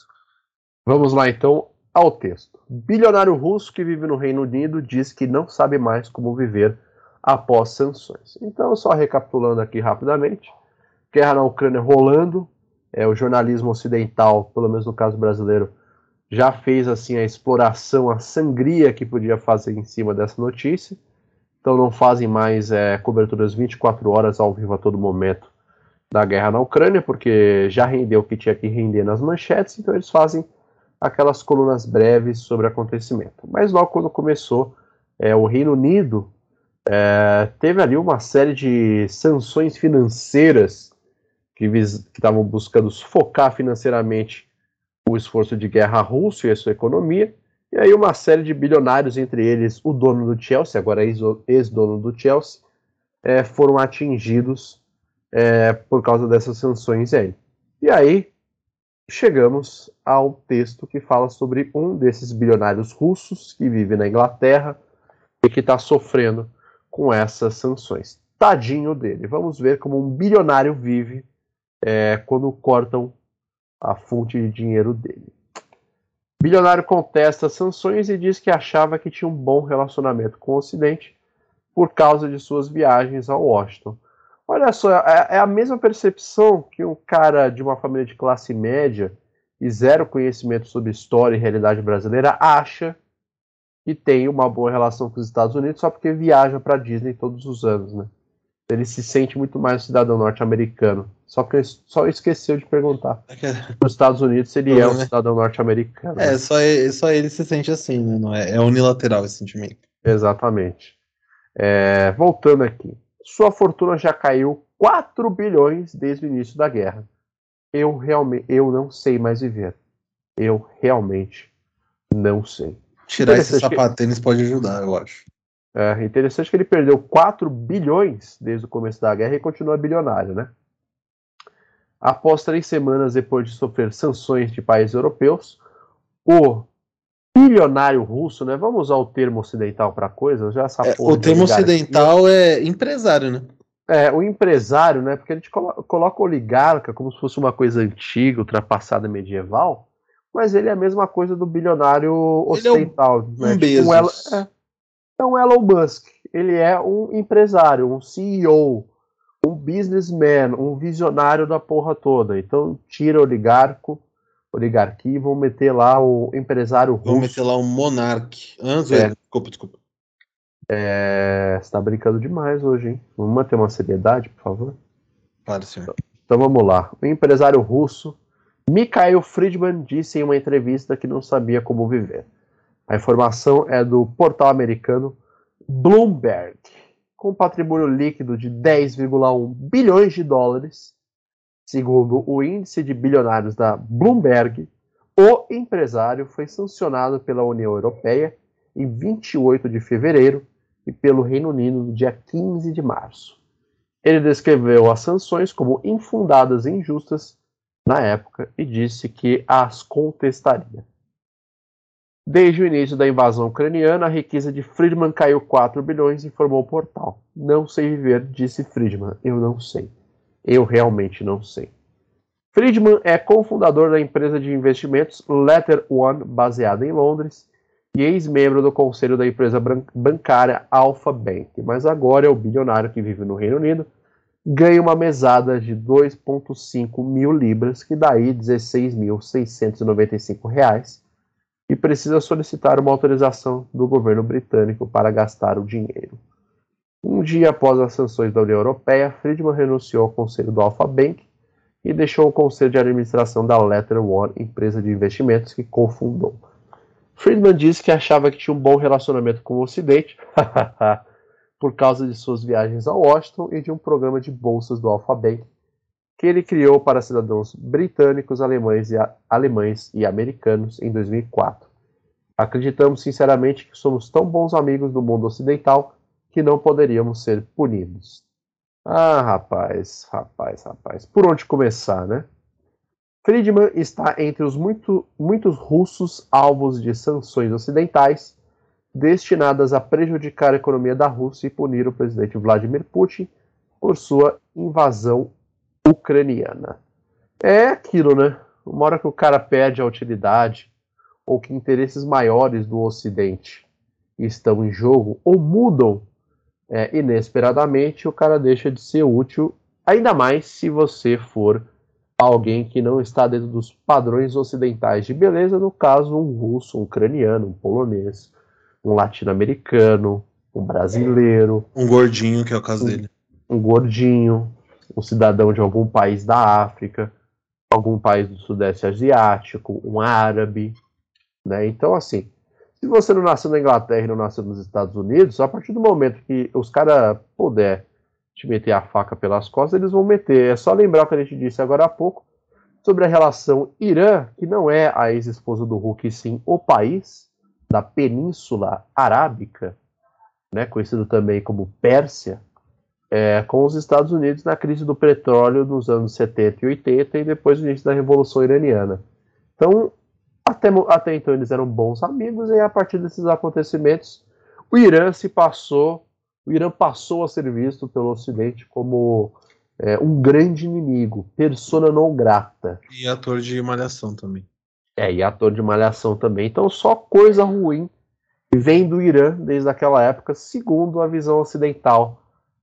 Vamos lá então ao texto. Bilionário russo que vive no Reino Unido diz que não sabe mais como viver após sanções. Então, só recapitulando aqui rapidamente: guerra na Ucrânia rolando, é, o jornalismo ocidental, pelo menos no caso brasileiro, já fez assim a exploração, a sangria que podia fazer em cima dessa notícia. Então não fazem mais é, coberturas 24 horas ao vivo a todo momento da guerra na Ucrânia, porque já rendeu o que tinha que render nas manchetes, então eles fazem aquelas colunas breves sobre acontecimento. Mas logo quando começou, é, o Reino Unido é, teve ali uma série de sanções financeiras que estavam buscando sufocar financeiramente o esforço de guerra russo e a sua economia, e aí uma série de bilionários, entre eles o dono do Chelsea, agora ex-dono do Chelsea, é, foram atingidos é, por causa dessas sanções aí. E aí chegamos ao texto que fala sobre um desses bilionários russos que vive na Inglaterra e que está sofrendo com essas sanções. Tadinho dele. Vamos ver como um bilionário vive é, quando cortam a fonte de dinheiro dele. Bilionário contesta as sanções e diz que achava que tinha um bom relacionamento com o Ocidente por causa de suas viagens a Washington. Olha só, é, é a mesma percepção que um cara de uma família de classe média e zero conhecimento sobre história e realidade brasileira acha que tem uma boa relação com os Estados Unidos só porque viaja para Disney todos os anos, né? Ele se sente muito mais um cidadão norte-americano. Só que só esqueceu de perguntar. Nos Estados Unidos ele é um né? cidadão norte-americano. É, só ele, só ele se sente assim, né? Não é, é unilateral esse sentimento. Exatamente. É, voltando aqui. Sua fortuna já caiu 4 bilhões desde o início da guerra. Eu realmente eu não sei mais viver. Eu realmente não sei. Tirar esse sapatênis que... pode ajudar, eu acho. É interessante que ele perdeu 4 bilhões desde o começo da guerra e continua bilionário, né? Após três semanas depois de sofrer sanções de países europeus, o bilionário russo, né? Vamos usar o termo ocidental para coisa, já essa é, O termo ocidental é empresário, né? É, o empresário, né? Porque a gente colo coloca oligarca como se fosse uma coisa antiga, ultrapassada medieval, mas ele é a mesma coisa do bilionário ocidental. Ele é um, né? um tipo um Elon, é, é um Elon Musk. Ele é um empresário, um CEO, um businessman, um visionário da porra toda. Então tira oligarco, oligarquia e vão meter lá o empresário russo. Vão meter lá o monarque. Antes, é. desculpa, desculpa. É, você tá brincando demais hoje, hein? Vamos manter uma seriedade, por favor? Claro, senhor. Então vamos lá. O empresário russo Mikhail Friedman disse em uma entrevista que não sabia como viver. A informação é do portal americano Bloomberg, com patrimônio líquido de 10,1 bilhões de dólares. Segundo o índice de bilionários da Bloomberg, o empresário foi sancionado pela União Europeia em 28 de fevereiro e pelo Reino Unido no dia 15 de março. Ele descreveu as sanções como infundadas e injustas na época e disse que as contestaria. Desde o início da invasão ucraniana, a riqueza de Friedman caiu 4 bilhões, informou o portal. Não sei viver, disse Friedman. Eu não sei. Eu realmente não sei. Friedman é cofundador da empresa de investimentos Letter One, baseada em Londres, e ex-membro do conselho da empresa bancária Alpha Bank, mas agora é o bilionário que vive no Reino Unido, ganha uma mesada de 2,5 mil libras, que daí 16.695 reais, e precisa solicitar uma autorização do governo britânico para gastar o dinheiro. Um dia após as sanções da União Europeia, Friedman renunciou ao conselho do Alpha Bank e deixou o conselho de administração da Letter One, empresa de investimentos que cofundou. Friedman disse que achava que tinha um bom relacionamento com o Ocidente, por causa de suas viagens a Washington e de um programa de bolsas do Alpha Bank que ele criou para cidadãos britânicos, alemães e, alemães e americanos em 2004. Acreditamos sinceramente que somos tão bons amigos do mundo ocidental que não poderíamos ser punidos. Ah, rapaz, rapaz, rapaz. Por onde começar, né? Friedman está entre os muito, muitos russos alvos de sanções ocidentais destinadas a prejudicar a economia da Rússia e punir o presidente Vladimir Putin por sua invasão ucraniana. É aquilo, né? Uma hora que o cara perde a utilidade ou que interesses maiores do Ocidente estão em jogo ou mudam é, inesperadamente, o cara deixa de ser útil, ainda mais se você for alguém que não está dentro dos padrões ocidentais de beleza, no caso, um russo, um ucraniano, um polonês, um latino-americano, um brasileiro. Um gordinho, que é o caso um, dele. Um gordinho, um cidadão de algum país da África, algum país do Sudeste Asiático, um árabe. Né? Então, assim, se você não nasceu na Inglaterra e não nasceu nos Estados Unidos, a partir do momento que os caras puder te meter a faca pelas costas, eles vão meter. É só lembrar o que a gente disse agora há pouco sobre a relação Irã, que não é a ex-esposa do Hulk, sim o país da Península Arábica, né, conhecido também como Pérsia, é, com os Estados Unidos na crise do petróleo nos anos 70 e 80 e depois do início da Revolução Iraniana. Então, até, até então eles eram bons amigos e a partir desses acontecimentos o Irã se passou, o Irã passou a ser visto pelo Ocidente como é, um grande inimigo, persona non grata. E ator de malhação também. É, e ator de malhação também. Então só coisa ruim vem do Irã desde aquela época, segundo a visão ocidental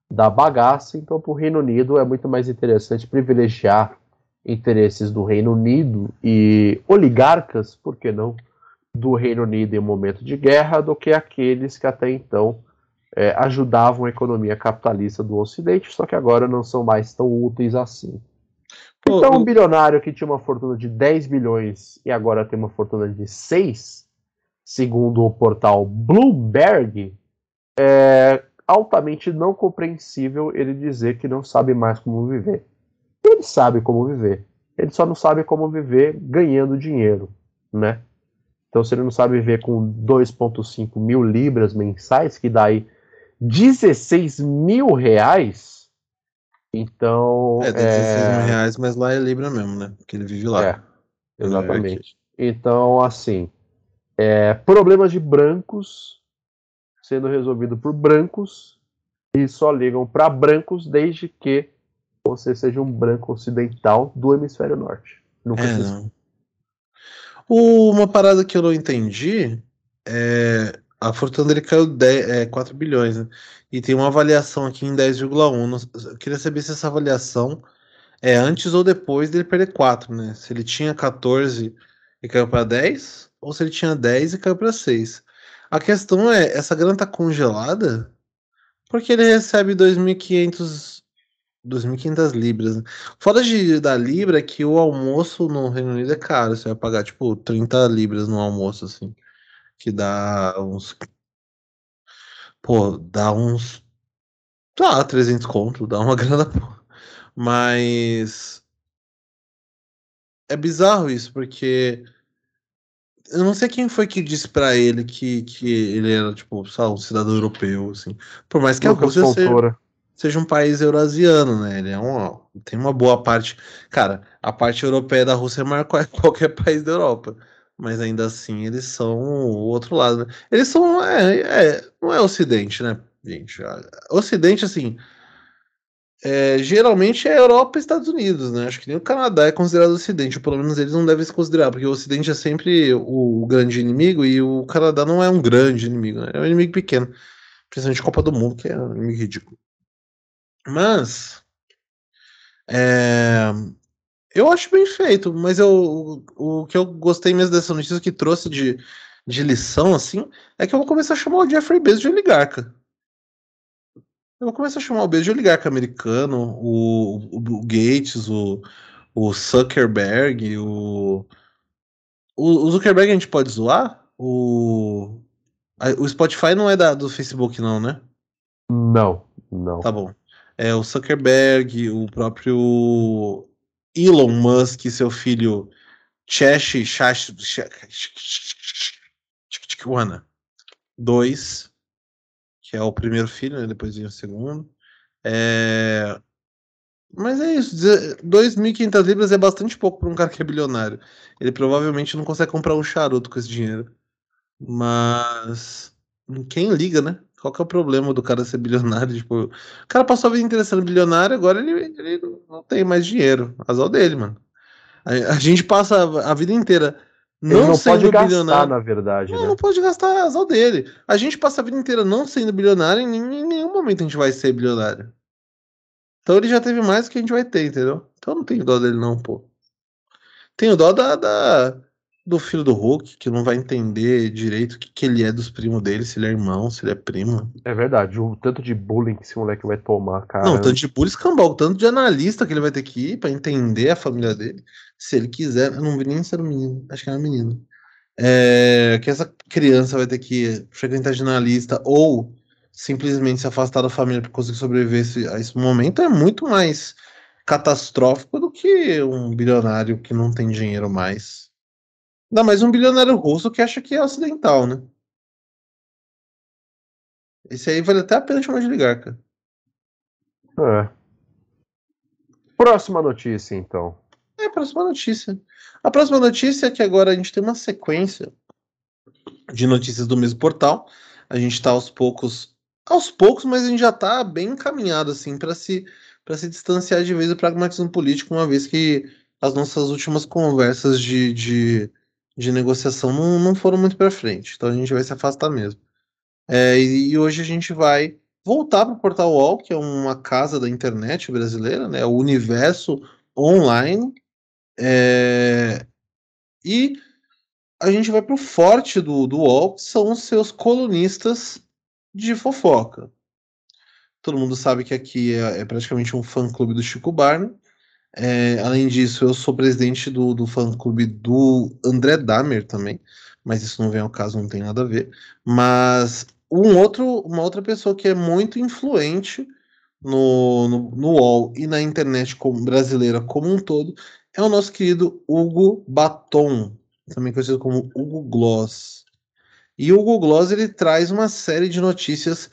da bagaça. Então, para o Reino Unido é muito mais interessante privilegiar interesses do Reino Unido e oligarcas, por que não, do Reino Unido em um momento de guerra, do que aqueles que até então é, ajudavam a economia capitalista do Ocidente, só que agora não são mais tão úteis assim. Então, um bilionário que tinha uma fortuna de 10 bilhões e agora tem uma fortuna de 6, segundo o portal Bloomberg, é, altamente não compreensível ele dizer que não sabe mais como viver. Ele sabe como viver. Ele só não sabe como viver ganhando dinheiro, né? Então, se ele não sabe viver com 2,5 mil libras mensais, que dá aí 16 mil reais, então. É, 16 é... mil reais, mas lá é libra mesmo, né? Porque ele vive lá. É, exatamente. É então, assim, é, problemas de brancos sendo resolvido por brancos e só ligam para brancos desde que você seja um branco ocidental do hemisfério norte. Nunca é, não. Uma parada que eu não entendi é a fortuna dele caiu 10, é, 4 bilhões, né? E tem uma avaliação aqui em 10,1. Eu queria saber se essa avaliação é antes ou depois dele perder 4, né? Se ele tinha 14 e caiu para 10, ou se ele tinha 10 e caiu para 6. A questão é, essa grana tá congelada? Porque ele recebe 2.500 2.500 libras. Né? Fora de, da libra é que o almoço no Reino Unido é caro. Você vai pagar, tipo, 30 libras no almoço, assim. Que dá uns... Pô, dá uns... Tá, 300 conto. Dá uma grana, pô. Mas... É bizarro isso, porque eu não sei quem foi que disse para ele que, que ele era, tipo, sabe, um cidadão europeu, assim. Por mais que a Rússia seja, seja, um país eurasiano, né? Ele é um, tem uma boa parte. Cara, a parte europeia da Rússia é qualquer país da Europa. Mas ainda assim, eles são o outro lado, né? Eles são. É, é, não é Ocidente, né, gente? Ocidente, assim é, geralmente é Europa e Estados Unidos, né? Acho que nem o Canadá é considerado Ocidente, ou pelo menos eles não devem se considerar, porque o Ocidente é sempre o, o grande inimigo e o Canadá não é um grande inimigo, né? É um inimigo pequeno. Principalmente Copa do Mundo, que é um inimigo ridículo. Mas. É, eu acho bem feito, mas eu, o, o que eu gostei mesmo dessa notícia que trouxe de, de lição, assim, é que eu vou começar a chamar o Jeffrey Bezos de oligarca. Eu vou começar a chamar o beijo de oligarca americano, o, o, o Gates, o, o Zuckerberg, o, o, Zuckerberg a gente pode zoar? O, o Spotify não é da, do Facebook, não, né? Não, não. Tá bom. É o Zuckerberg, o próprio Elon Musk, seu filho Chesh, Chash, Tijuana. Dois, que é o primeiro filho, né? depois vem o segundo. É... Mas é isso, 2.500 libras é bastante pouco para um cara que é bilionário. Ele provavelmente não consegue comprar um charuto com esse dinheiro. Mas quem liga, né? Qual que é o problema do cara ser bilionário? Tipo, o cara passou a vida inteira sendo bilionário, agora ele, ele não tem mais dinheiro. Azar dele, mano. A, a, gente passa a vida inteira não, ele não sendo pode bilionário. na verdade. Não, né? não pode gastar, é azar dele. A gente passa a vida inteira não sendo bilionário e em, em nenhum momento a gente vai ser bilionário. Então ele já teve mais do que a gente vai ter, entendeu? Então não tenho dó dele, não, pô. Tenho dó da, da, do filho do Hulk, que não vai entender direito o que, que ele é dos primos dele, se ele é irmão, se ele é primo. É verdade, o tanto de bullying que esse moleque vai tomar, cara. Não, tanto de bullying escambau, tanto de analista que ele vai ter que ir pra entender a família dele. Se ele quiser, eu não vi nem se era um menino, acho que era um menino. É, que essa criança vai ter que frequentar jornalista ou simplesmente se afastar da família para conseguir sobreviver a esse momento é muito mais catastrófico do que um bilionário que não tem dinheiro mais. Ainda mais um bilionário russo que acha que é ocidental, né? Esse aí vale até a pena chamar de ligar, É. Próxima notícia, então. É, próxima notícia. A próxima notícia é que agora a gente tem uma sequência de notícias do mesmo portal. A gente está aos poucos, aos poucos, mas a gente já está bem encaminhado assim para se para se distanciar de vez do pragmatismo político, uma vez que as nossas últimas conversas de, de de negociação não, não foram muito para frente. Então a gente vai se afastar mesmo. É, e, e, hoje a gente vai voltar para o Portal UOL, que é uma casa da internet brasileira, né, o universo online. É, e a gente vai para o forte do, do UOL, que são os seus colunistas de fofoca. Todo mundo sabe que aqui é, é praticamente um fã-clube do Chico Barney. É, além disso, eu sou presidente do, do fã-clube do André Damer também, mas isso não vem ao caso, não tem nada a ver. Mas um outro, uma outra pessoa que é muito influente no, no, no UOL e na internet como, brasileira como um todo é o nosso querido Hugo Baton, também conhecido como Hugo Gloss. E o Hugo Gloss ele traz uma série de notícias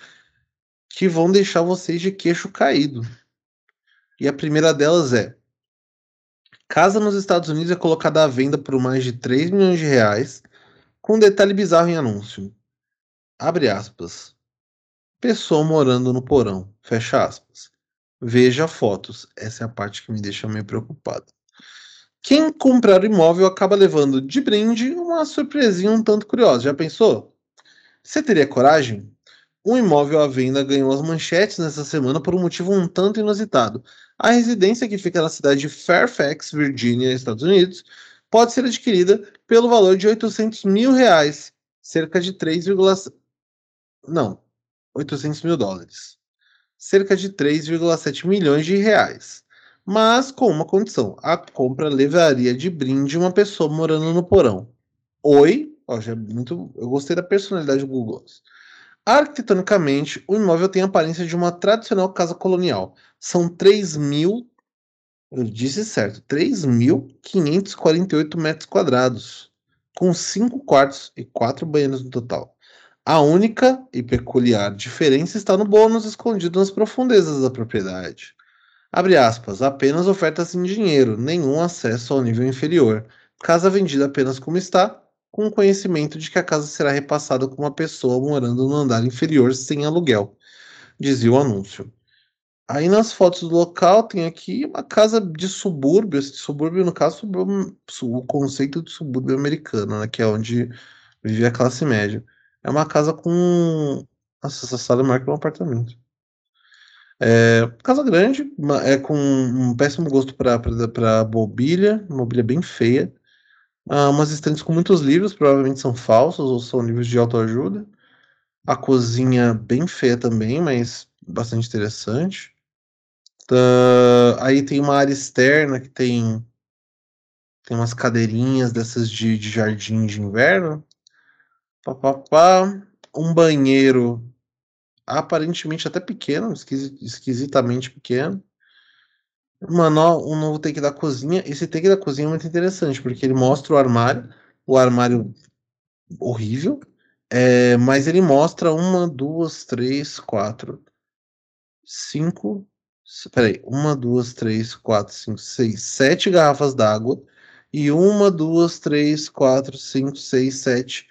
que vão deixar vocês de queixo caído. E a primeira delas é: Casa nos Estados Unidos é colocada à venda por mais de 3 milhões de reais, com um detalhe bizarro em anúncio. Abre aspas. Pessoa morando no porão. Fecha aspas. Veja fotos. Essa é a parte que me deixa meio preocupado. Quem comprar o imóvel acaba levando de brinde uma surpresinha um tanto curiosa. Já pensou? Você teria coragem? Um imóvel à venda ganhou as manchetes nessa semana por um motivo um tanto inusitado. A residência, que fica na cidade de Fairfax, Virgínia, Estados Unidos, pode ser adquirida pelo valor de 800 mil reais, cerca de 3, não, 800 mil dólares, cerca de 3,7 milhões de reais. Mas com uma condição: a compra levaria de brinde uma pessoa morando no porão. Oi, ó, já é muito, eu gostei da personalidade do Google. Arquitetonicamente, o imóvel tem a aparência de uma tradicional casa colonial. São 3 mil, eu disse certo, 3.548 metros quadrados, com 5 quartos e 4 banheiros no total. A única e peculiar diferença está no bônus escondido nas profundezas da propriedade. Abre aspas, apenas ofertas em dinheiro, nenhum acesso ao nível inferior. Casa vendida apenas como está, com o conhecimento de que a casa será repassada com uma pessoa morando no andar inferior sem aluguel, dizia o anúncio. Aí nas fotos do local tem aqui uma casa de subúrbio, subúrbio no caso o conceito de subúrbio americano, né, que é onde vive a classe média. É uma casa com nossa, essa sala marca um apartamento. É, casa grande, é com um péssimo gosto para mobília, mobília bem feia ah, umas estantes com muitos livros, provavelmente são falsos ou são livros de autoajuda. A cozinha bem feia também, mas bastante interessante. Uh, aí tem uma área externa que tem tem umas cadeirinhas dessas de, de jardim de inverno. Pá, pá, pá. Um banheiro aparentemente até pequeno, esquisitamente pequeno. Mano, um novo take da cozinha. Esse take da cozinha é muito interessante, porque ele mostra o armário, o armário horrível, É, mas ele mostra uma, duas, três, quatro, cinco. Peraí, uma, duas, três, quatro, cinco, seis, sete garrafas d'água. E uma, duas, três, quatro, cinco, seis, sete.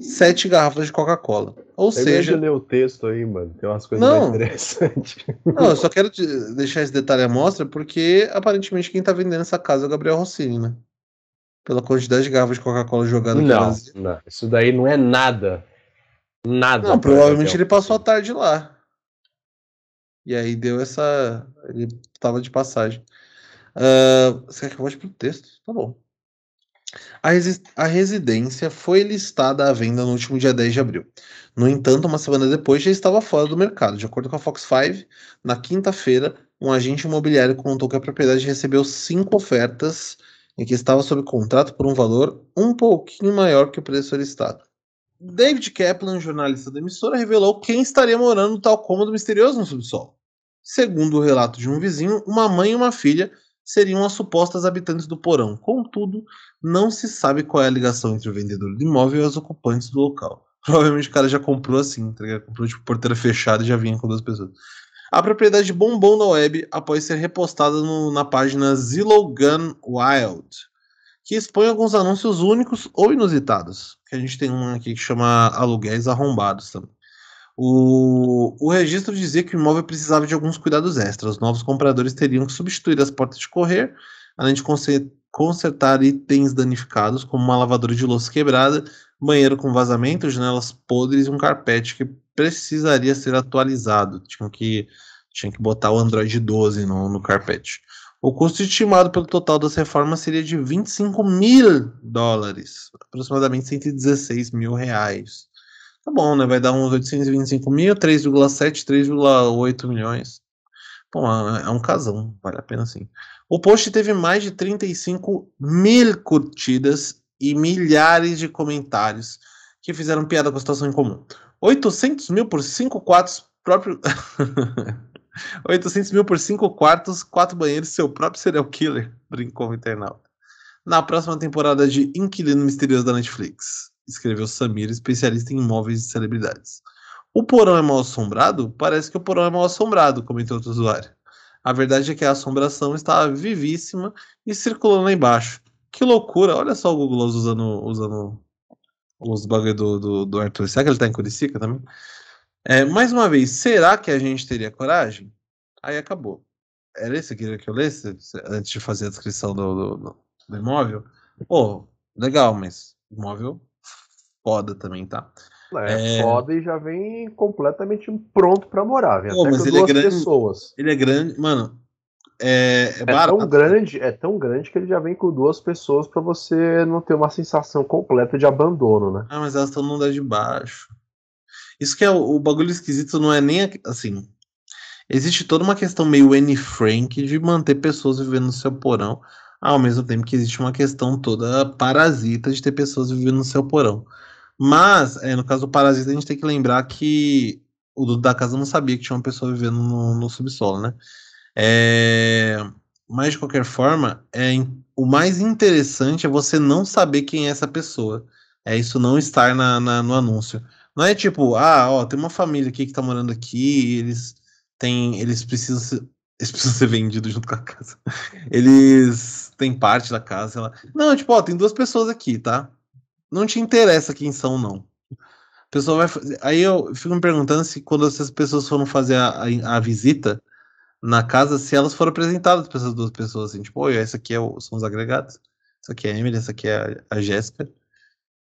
Sete garrafas de Coca-Cola. Ou Eu seja. ler o texto aí, mano. Tem umas coisas Não. interessantes. Não, eu só quero te- deixar esse detalhe à mostra porque aparentemente quem tá vendendo essa casa é o Gabriel Rossini, né? Pela quantidade de garrafas de Coca-Cola jogada Não, Brasil. não, isso daí não é nada. Nada. Não, provavelmente ele passou a tarde lá. E aí deu essa. Ele tava de passagem. Ah, você quer que eu volte pro texto? Tá bom. A, a residência foi listada à venda no último dia 10 de abril. No entanto, uma semana depois já estava fora do mercado. De acordo com a Fox 5, na quinta-feira, um agente imobiliário contou que a propriedade recebeu cinco ofertas e que estava sob contrato por um valor um pouquinho maior que o preço solicitado. David Kaplan, jornalista da emissora, revelou quem estaria morando no tal cômodo misterioso no subsolo. Segundo o relato de um vizinho, uma mãe e uma filha seriam as supostas habitantes do porão. Contudo, não se sabe qual é a ligação entre o vendedor do imóvel e os ocupantes do local. Provavelmente o cara já comprou assim, tá? Comprou tipo porteira fechada e já vinha com duas pessoas. A propriedade bombou na web após ser repostada no- na página Zillow Gun Wild, que expõe alguns anúncios únicos ou inusitados. Que a gente tem um aqui que chama aluguéis arrombados também. O, o registro dizia que o imóvel precisava de alguns cuidados extras. Os novos compradores teriam que substituir as portas de correr, além de conser- consertar itens danificados, como uma lavadora de louça quebrada, banheiro com vazamento, janelas podres e um carpete que precisaria ser atualizado. Tinha que, tinha que botar o Android 12 no, no carpete. O custo estimado pelo total das reformas seria de 25 mil dólares, aproximadamente 116 mil reais. Tá bom, né? Vai dar uns 825 mil, 3,7, 3,8 milhões. Bom, é um casão, vale a pena sim. O post teve mais de 35 mil curtidas e milhares de comentários que fizeram piada com a situação em comum. 800 mil por 5 quartos próprio. 800 mil por 5 quartos, 4 banheiros, seu próprio serial killer, brincou o internauta. Na próxima temporada de Inquilino Misterioso da Netflix, escreveu Samir, especialista em imóveis de celebridades. O porão é mal assombrado? Parece que o porão é mal assombrado, comentou outro usuário. A verdade é que a assombração estava vivíssima e circulando lá embaixo. Que loucura! Olha só o Google usando, usando os bagulho do, do, do Arthur. Será que ele tá em Curicica também? É, mais uma vez, será que a gente teria coragem? Aí acabou. Era esse que que eu lesse antes de fazer a descrição do, do, do- imóvel? Pô, legal, mas imóvel foda também, tá? É, É. foda e já vem completamente pronto pra morar. Vem Pô, até mas com ele é duas grande. pessoas. Ele é grande, mano. É, é É barato. tão grande, é tão grande que ele já vem com duas pessoas pra você não ter uma sensação completa de abandono, né? Ah, mas elas estão no andar de baixo. Isso que é o, o bagulho esquisito, não é nem assim. Existe toda uma questão meio Anne Frank de manter pessoas vivendo no seu porão, ao mesmo tempo que existe uma questão toda parasita de ter pessoas vivendo no seu porão. Mas, é, no caso do parasita, a gente tem que lembrar que o da casa não sabia que tinha uma pessoa vivendo no, no subsolo, né? É, mas, de qualquer forma, é, o mais interessante é você não saber quem é essa pessoa. É isso não estar na, na- no anúncio. Não é tipo, ah, ó, tem uma família aqui que tá morando aqui, eles têm, eles precisam eles precisam ser vendidos junto com a casa. Eles têm parte da casa, lá. Não, tipo, ó, tem duas pessoas aqui, tá? Não te interessa quem são, não. A pessoa vai fazer. Aí eu fico me perguntando se quando essas pessoas foram fazer a, a, a visita na casa, se elas foram apresentadas para essas duas pessoas, assim, tipo, oi, essa aqui é o- são os agregados. Essa aqui é a Emily, essa aqui é a, a Jéssica.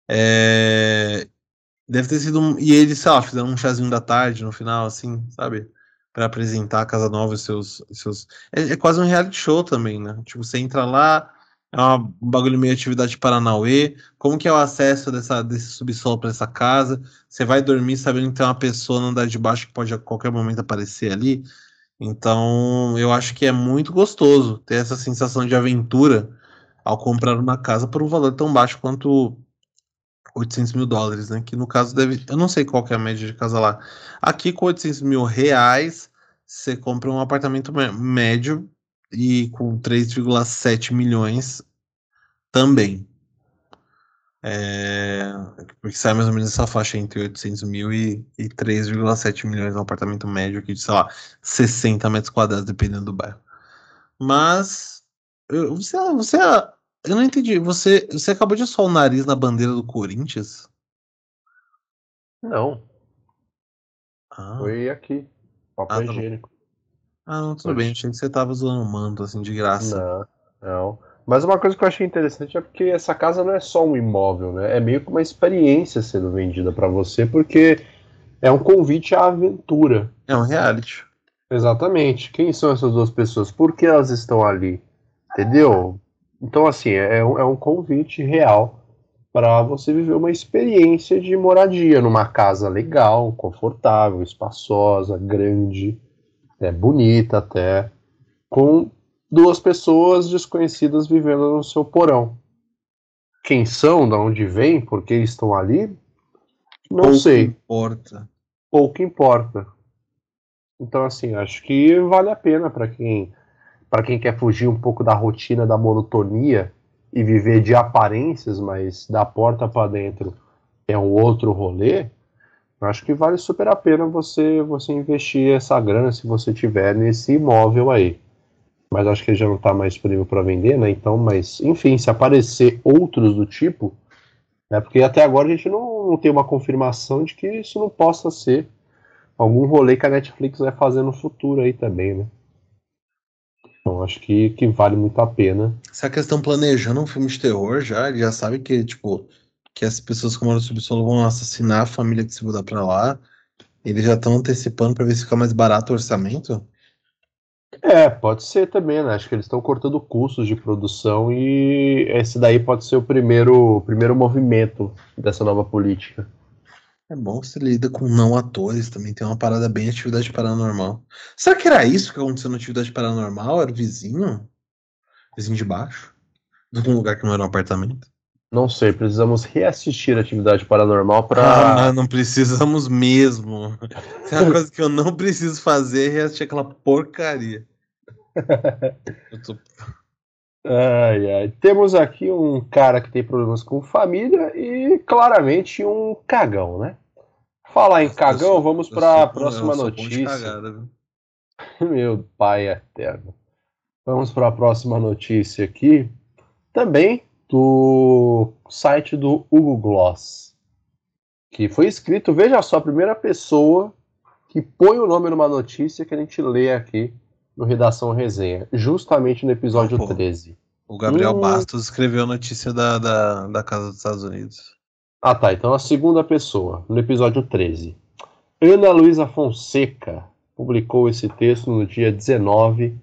É, Deve ter sido um. E eles, sei lá, fizeram um chazinho da tarde no final, assim, sabe? Pra apresentar a Casa Nova e seus. seus... É, é quase um reality show também, né? Tipo, você entra lá, é um bagulho meio atividade Paranauê. Como que é o acesso dessa, desse subsolo pra essa casa? Você vai dormir sabendo que tem uma pessoa no andar de baixo que pode a qualquer momento aparecer ali. Então, eu acho que é muito gostoso ter essa sensação de aventura ao comprar uma casa por um valor tão baixo quanto 800 mil dólares, né? Que no caso deve. Eu não sei qual é a média de casa lá. Aqui com 800 mil reais, você compra um apartamento mé- médio e com 3,7 milhões também. É, porque sai mais ou menos essa faixa entre 800 mil e, e 3,7 milhões no apartamento médio aqui de, sei lá, 60 metros quadrados, dependendo do bairro. Mas, você, você, eu não entendi, você, você acabou de assoar o nariz na bandeira do Corinthians? Não. Ah. Foi aqui, papel ah, tá higiênico. Ah, não, tudo bem, achei que você tava zoando o manto, assim, de graça. Não, não. Mas uma coisa que eu achei interessante é porque essa casa não é só um imóvel, né? É meio que uma experiência sendo vendida para você, porque é um convite à aventura. É um reality. Exatamente. Quem são essas duas pessoas? Por que elas estão ali? Entendeu? Então, assim, é um, é um convite real para você viver uma experiência de moradia numa casa legal, confortável, espaçosa, grande, é, bonita até, com duas pessoas desconhecidas vivendo no seu porão. Quem são, de onde vêm, por que estão ali, não Pouco sei. importa. Pouco importa. Então, assim, acho que vale a pena para quem, para quem quer fugir um pouco da rotina, da monotonia e viver de aparências, mas da porta para dentro é um outro rolê. Acho que vale super a pena você você investir essa grana se você tiver nesse imóvel aí mas acho que ele já não está mais disponível para vender, né? Então, mas enfim, se aparecer outros do tipo, né? Porque até agora a gente não, não tem uma confirmação de que isso não possa ser algum rolê que a Netflix vai fazer no futuro aí também, né? Então acho que, que vale muito a pena. Se a questão planejando um filme de terror já, ele já sabe que, tipo, que as pessoas que moram no subsolo vão assassinar a família que se mudar para lá. Eles já estão antecipando para ver se fica mais barato o orçamento. É, pode ser também, né? Acho que eles estão cortando custos de produção e esse daí pode ser o primeiro, o primeiro movimento dessa nova política. É bom que você lida com não atores, também tem uma parada bem atividade paranormal. Será que era isso que aconteceu na atividade paranormal? Era o vizinho? Vizinho de baixo? De algum lugar que não era um apartamento? Não sei, precisamos reassistir a atividade paranormal para. Ah, não precisamos mesmo. Tem uma coisa que eu não preciso fazer é reassistir aquela porcaria. tô... ai, ai. Temos aqui um cara que tem problemas com família e claramente um cagão, né? Falar em cagão, sou, vamos para a próxima notícia. Cagada, Meu pai eterno. Vamos para a próxima notícia aqui. Também do site do Hugo Gloss, que foi escrito, veja só, a primeira pessoa que põe o nome numa notícia que a gente lê aqui no Redação Resenha, justamente no episódio ah, 13. O Gabriel hum... Bastos escreveu a notícia da, da, da Casa dos Estados Unidos. Ah tá, então a segunda pessoa, no episódio 13. Ana Luísa Fonseca publicou esse texto no dia 19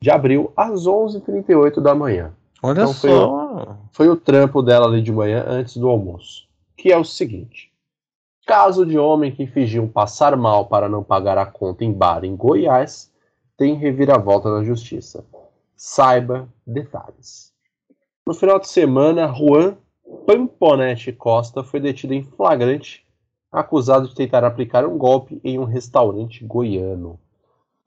de abril, às 11h38 da manhã. Olha então, só. Foi o, trampo dela ali de manhã antes do almoço. Que é o seguinte: caso de homem que fingiu passar mal para não pagar a conta em bar em Goiás tem reviravolta na justiça. Saiba detalhes. No final de semana, Juan Pamponete Costa foi detido em flagrante, acusado de tentar aplicar um golpe em um restaurante goiano.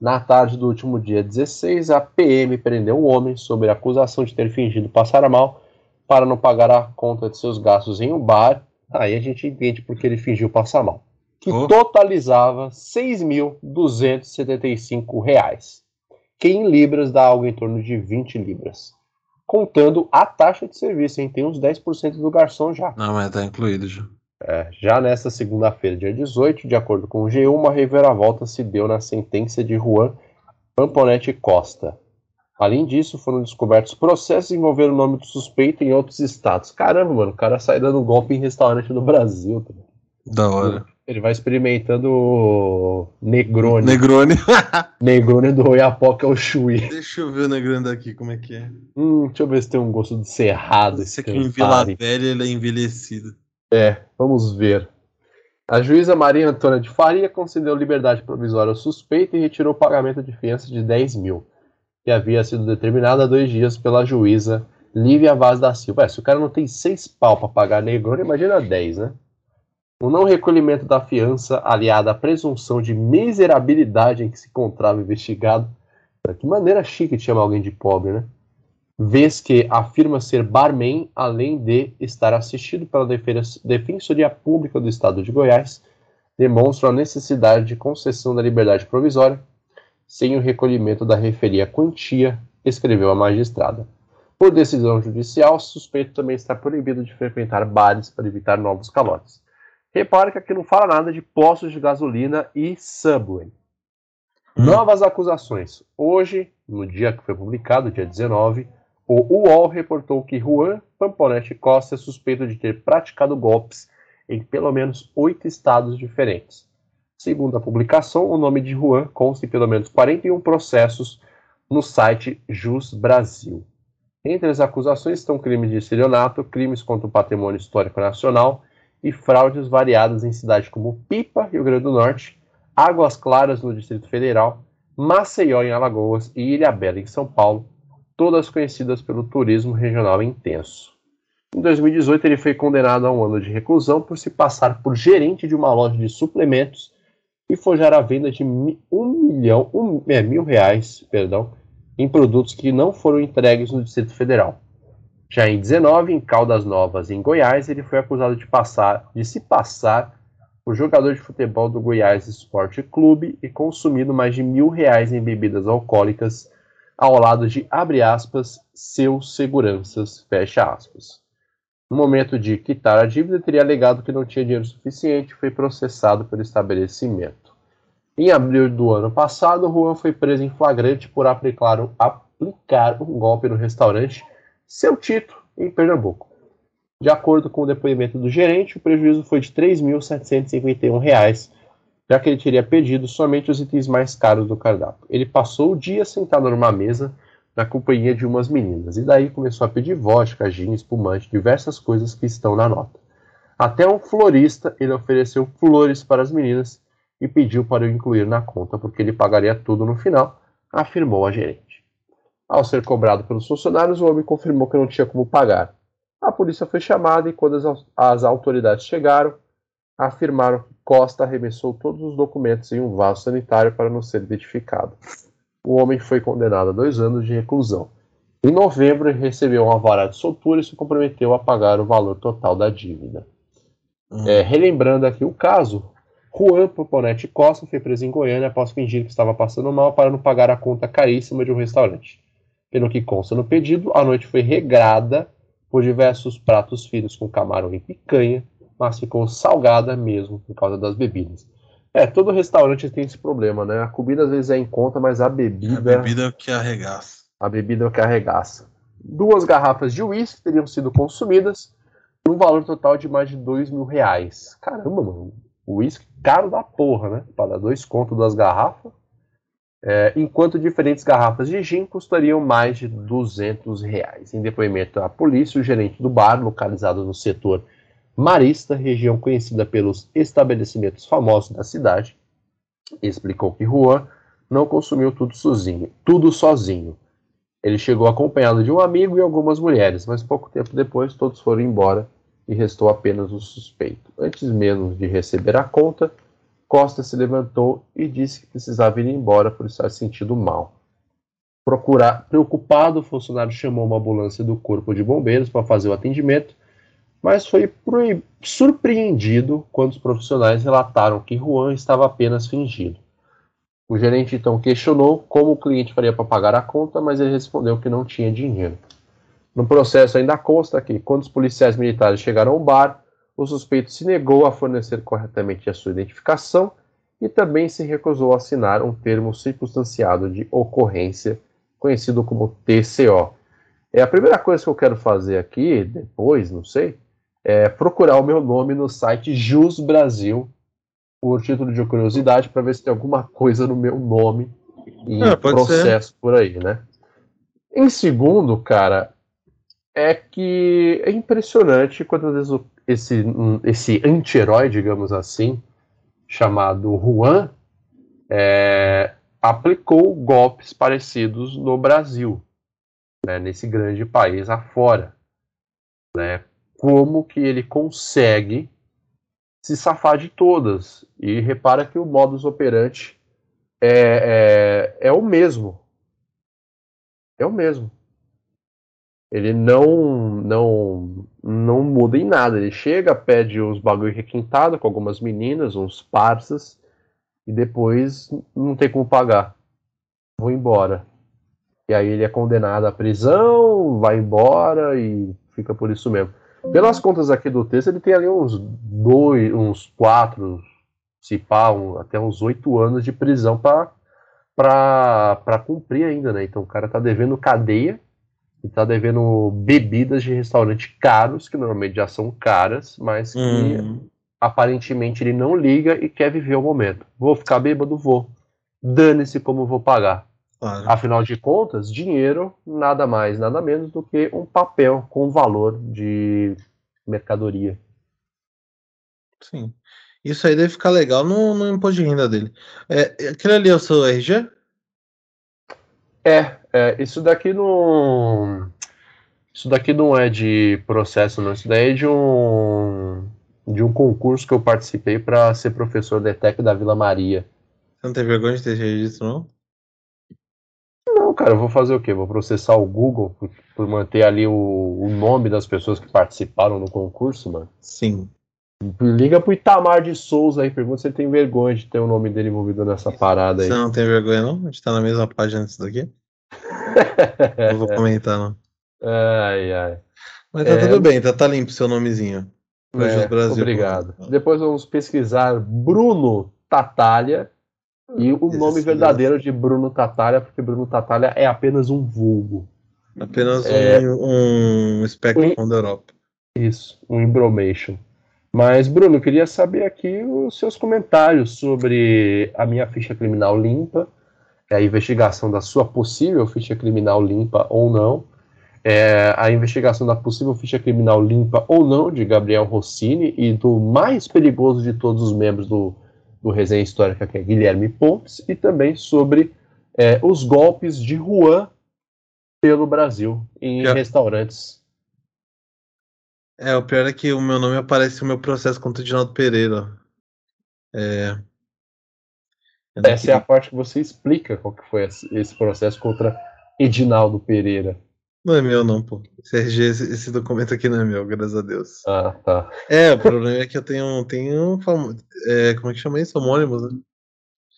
Na tarde do último dia 16, a PM prendeu um homem sob a acusação de ter fingido passar mal para não pagar a conta de seus gastos em um bar. Aí a gente entende porque ele fingiu passar mal. Que oh. totalizava R$ 6.275, que em libras dá algo em torno de 20 libras. Contando a taxa de serviço, hein? Tem uns 10% do garçom já. Não, mas tá incluído já. É, já nesta segunda-feira, dia 18, de acordo com o G1, uma reviravolta se deu na sentença de Juan Pamponete Costa. Além disso, foram descobertos processos envolvendo o nome do suspeito em outros estados. Caramba, mano, o cara sai dando golpe em restaurante no Brasil. Tá? Da hora. Ele vai experimentando Negroni. Negroni. Negroni do Oiapoca ao Chuí. Deixa eu ver o Negroni daqui, como é que é. Hum, deixa eu ver se tem um gosto de cerrado. Esse aqui em Vila Velha ele é envelhecido. É, vamos ver. A juíza Maria Antônia de Faria concedeu liberdade provisória ao suspeito e retirou o pagamento de fiança de 10 mil, que havia sido determinado há dois dias pela juíza Lívia Vaz da Silva. É, se o cara não tem seis pau para pagar negrona, imagina 10, né? O não recolhimento da fiança, aliado à presunção de miserabilidade em que se encontrava investigado. Que maneira chique de chamar alguém de pobre, né? Vez que afirma ser barman, além de estar assistido pela Defensoria Pública do Estado de Goiás, demonstram a necessidade de concessão da liberdade provisória, sem o recolhimento da referida quantia, escreveu a magistrada. Por decisão judicial, o suspeito também está proibido de frequentar bares para evitar novos calotes. Repare que aqui não fala nada de postos de gasolina e subway. Hum. Novas acusações. Hoje, no dia que foi publicado, dia 19, o UOL reportou que Juan Pamponete Costa é suspeito de ter praticado golpes em pelo menos oito estados diferentes. Segundo a publicação, o nome de Juan consta em pelo menos 41 processos no site Jus Brasil. Entre as acusações estão crimes de estelionato, crimes contra o patrimônio histórico nacional e fraudes variadas em cidades como Pipa, Rio Grande do Norte, Águas Claras, no Distrito Federal, Maceió, em Alagoas e Ilhabela, em São Paulo, todas conhecidas pelo turismo regional intenso. Em 2018, ele foi condenado a um ano de reclusão por se passar por gerente de uma loja de suplementos e forjar a venda de um milhão, um, é, mil reais, perdão, em produtos que não foram entregues no Distrito Federal. Já em 19, em Caldas Novas, em Goiás, ele foi acusado de passar, de se passar por jogador de futebol do Goiás Esporte Clube e consumido mais de mil reais em bebidas alcoólicas ao lado de, abre aspas, seus seguranças, fecha aspas. No momento de quitar a dívida, teria alegado que não tinha dinheiro suficiente e foi processado pelo estabelecimento. Em abril do ano passado, Juan foi preso em flagrante por aplicar, aplicar um golpe no restaurante Seu Tito, em Pernambuco. De acordo com o depoimento do gerente, o prejuízo foi de R$ 3.751 já que ele teria pedido somente os itens mais caros do cardápio. Ele passou o dia sentado numa mesa na companhia de umas meninas, e daí começou a pedir vodka, gin, espumante, diversas coisas que estão na nota. Até um florista ele ofereceu flores para as meninas e pediu para eu incluir na conta, porque ele pagaria tudo no final, afirmou a gerente. Ao ser cobrado pelos funcionários, o homem confirmou que não tinha como pagar. A polícia foi chamada e, quando as, as autoridades chegaram, afirmaram que Costa arremessou todos os documentos em um vaso sanitário para não ser identificado. O homem foi condenado a dois anos de reclusão. Em novembro, ele recebeu uma vara de soltura e se comprometeu a pagar o valor total da dívida. Hum. É, relembrando aqui o caso, Juan Poponete Costa foi preso em Goiânia após fingir que estava passando mal para não pagar a conta caríssima de um restaurante. Pelo que consta no pedido, a noite foi regrada por diversos pratos finos com camarão e picanha, mas ficou salgada mesmo por causa das bebidas. É, todo restaurante tem esse problema, né? A comida às vezes é em conta, mas a bebida. A bebida é o que arregaça. A bebida é o que arregaça. Duas garrafas de uísque teriam sido consumidas num valor total de mais de dois mil reais. Caramba, mano. Uísque caro da porra, né? Para dar dois contos das garrafas. É, enquanto diferentes garrafas de gin custariam mais de 200 reais. Em depoimento à polícia, o gerente do bar, localizado no setor Marista, região conhecida pelos estabelecimentos famosos da cidade, explicou que Juan não consumiu tudo sozinho, tudo sozinho. Ele chegou acompanhado de um amigo e algumas mulheres, mas pouco tempo depois todos foram embora e restou apenas o suspeito. Antes mesmo de receber a conta, Costa se levantou e disse que precisava ir embora por estar sentindo mal. Procurar, preocupado, o funcionário chamou uma ambulância do corpo de bombeiros para fazer o atendimento mas foi surpreendido quando os profissionais relataram que Juan estava apenas fingindo. O gerente então questionou como o cliente faria para pagar a conta, mas ele respondeu que não tinha dinheiro. No processo ainda consta que, quando os policiais militares chegaram ao bar, o suspeito se negou a fornecer corretamente a sua identificação e também se recusou a assinar um termo circunstanciado de ocorrência, conhecido como TCO. É a primeira coisa que eu quero fazer aqui, depois, não sei, é, procurar o meu nome no site Jus Brasil por título de curiosidade para ver se tem alguma coisa no meu nome em é, processo ser. por aí, né? Em segundo, cara, é que é impressionante quantas vezes esse, esse anti-herói, digamos assim, chamado Juan, é, aplicou golpes parecidos no Brasil, né, nesse grande país afora. Né? Como que ele consegue se safar de todas. E repara que o modus operandi é, é, é o mesmo. É o mesmo. ele não não não muda em nada. Ele chega, pede uns bagulho requintado com algumas meninas, uns parças, e depois não tem como pagar. Vou embora. E aí ele é condenado à prisão, vai embora e fica por isso mesmo. Pelas contas aqui do texto, ele tem ali uns dois, uns quatro, se pá, um, até uns oito anos de prisão para cumprir ainda, né? Então o cara tá devendo cadeia e tá devendo bebidas de restaurante caros, que normalmente já são caras, mas que hum. aparentemente ele não liga e quer viver o momento. Vou ficar bêbado? Vou. Dane-se como vou pagar. Claro. Afinal de contas, dinheiro nada mais, nada menos do que um papel com valor de mercadoria. Sim. Isso aí deve ficar legal no, no imposto de renda dele. É, aquele ali é o seu RG? É, é, isso daqui não. Isso daqui não é de processo, não. Isso daí é de um de um concurso que eu participei para ser professor da ETEC da Vila Maria. Você não tem vergonha de ter registro, não? Cara, eu vou fazer o quê? Vou processar o Google por, por manter ali o, o, nome das pessoas que participaram no concurso, mano? Sim. Liga pro Itamar de Souza aí, pergunta se ele tem vergonha de ter o nome dele envolvido nessa parada aí. Você não tem vergonha, não? A gente tá na mesma página disso daqui? não vou comentar, não. Ai, ai. Mas tá é... tudo bem, tá, tá limpo seu nomezinho. É, Brasil. Obrigado. Depois vamos pesquisar Bruno Tatalha e o Esse nome verdadeiro de Bruno Tatalha, porque Bruno Tatalha é apenas um vulgo. Apenas é... um, um Spectrum um... da Europa. Isso, um Embromation. Mas, Bruno, eu queria saber aqui os seus comentários sobre a minha ficha criminal limpa, a investigação da sua possível ficha criminal limpa ou não, é, a investigação da possível ficha criminal limpa ou não de Gabriel Rossini e do mais perigoso de todos os membros do, do Resenha Histórica, que é Guilherme Pontes, e também sobre é, os golpes de Juan pelo Brasil em restaurantes é, o pior é que o meu nome aparece no meu processo contra o Dinaldo Pereira. É. Essa é a parte que você explica qual que foi esse processo contra Edinaldo Pereira. Não é meu, não, pô. Esse, esse documento aqui não é meu, graças a Deus. Ah, tá. É, o problema é que eu tenho, tenho é, como é que chama isso? Homônimos, né?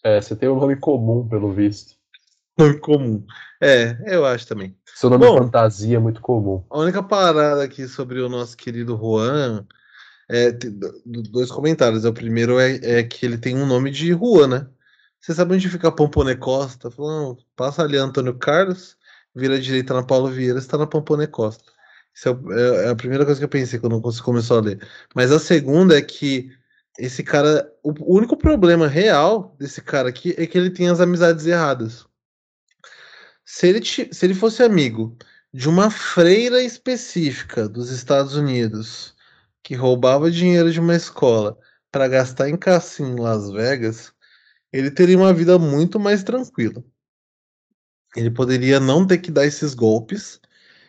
É, você tem um nome comum, pelo visto. Nome comum. É, eu acho também. Seu nome Bom, é fantasia muito comum. A única parada aqui sobre o nosso querido Juan é dois comentários. O primeiro é, é, que ele tem um nome de Juan, né? Você sabe onde fica Pompone Costa? Falando, passa ali Antônio Carlos, vira direita na Paulo Vieira, está na Pompone Costa. Isso é, é, a primeira coisa que eu pensei quando você começou a ler. Mas a segunda é que esse cara, o único problema real desse cara aqui é que ele tem as amizades erradas. Se ele, se ele fosse amigo de uma freira específica dos Estados Unidos que roubava dinheiro de uma escola para gastar em cassino em Las Vegas, ele teria uma vida muito mais tranquila. Ele poderia não ter que dar esses golpes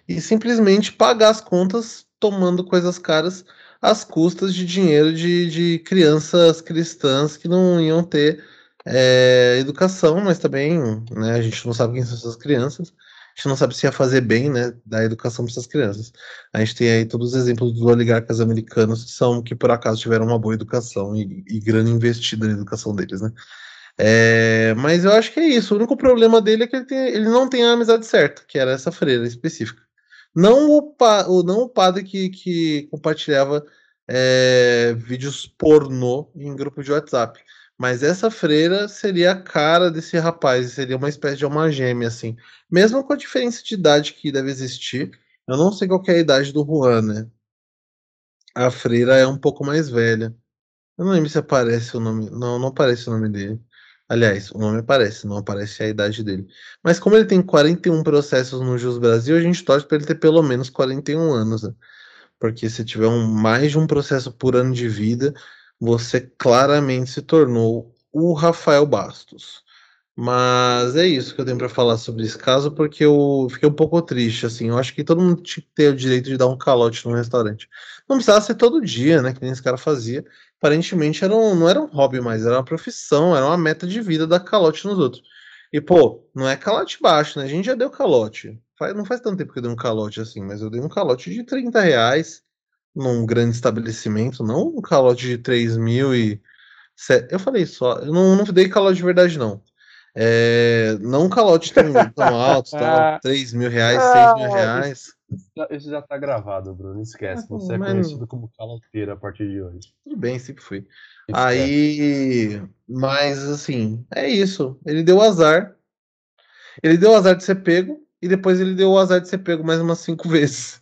e simplesmente pagar as contas tomando coisas caras às custas de dinheiro de, de crianças cristãs que não iam ter é, educação, mas também né, a gente não sabe quem são essas crianças. A gente não sabe se ia fazer bem, né, da educação para essas crianças. A gente tem aí todos os exemplos dos oligarcas americanos que são que por acaso tiveram uma boa educação e, e grana investida na educação deles, né? É, mas eu acho que é isso. O único problema dele é que ele, tem, ele não tem a amizade certa, que era essa freira específica. Não o, pa, não o padre que, que compartilhava é, vídeos pornô em grupo de WhatsApp. Mas essa freira seria a cara desse rapaz, seria uma espécie de alma gêmea, assim. Mesmo com a diferença de idade que deve existir, eu não sei qual é a idade do Juan, né? A freira é um pouco mais velha. Eu não lembro se aparece o nome. Não, não aparece o nome dele. Aliás, o nome aparece, não aparece a idade dele. Mas como ele tem 41 processos no Jus Brasil, a gente torce para ele ter pelo menos 41 anos. Né? Porque se tiver um, mais de um processo por ano de vida, você claramente se tornou o Rafael Bastos. Mas é isso que eu tenho para falar sobre esse caso, porque eu fiquei um pouco triste, assim. Eu acho que todo mundo tinha que ter o direito de dar um calote no restaurante. Não precisava ser todo dia, né? Que nem esse cara fazia. Aparentemente era um, não era um hobby mais, era uma profissão, era uma meta de vida dar calote nos outros. E, pô, não é calote baixo, né? A gente já deu calote. Faz, não faz tanto tempo que eu dei um calote assim, mas eu dei um calote de 30 reais num grande estabelecimento, não um calote de 3 mil e. Eu falei só, eu não, não dei calote de verdade, não. É, não um calote tão, tão alto, tal, 3 mil reais, 6 mil reais. Isso já tá gravado, Bruno. Esquece. Ah, Você é conhecido como caloteiro a partir de hoje. Tudo bem, sempre fui. Aí. Mas, assim, é isso. Ele deu azar. Ele deu azar de ser pego. E depois ele deu o azar de ser pego mais umas cinco vezes.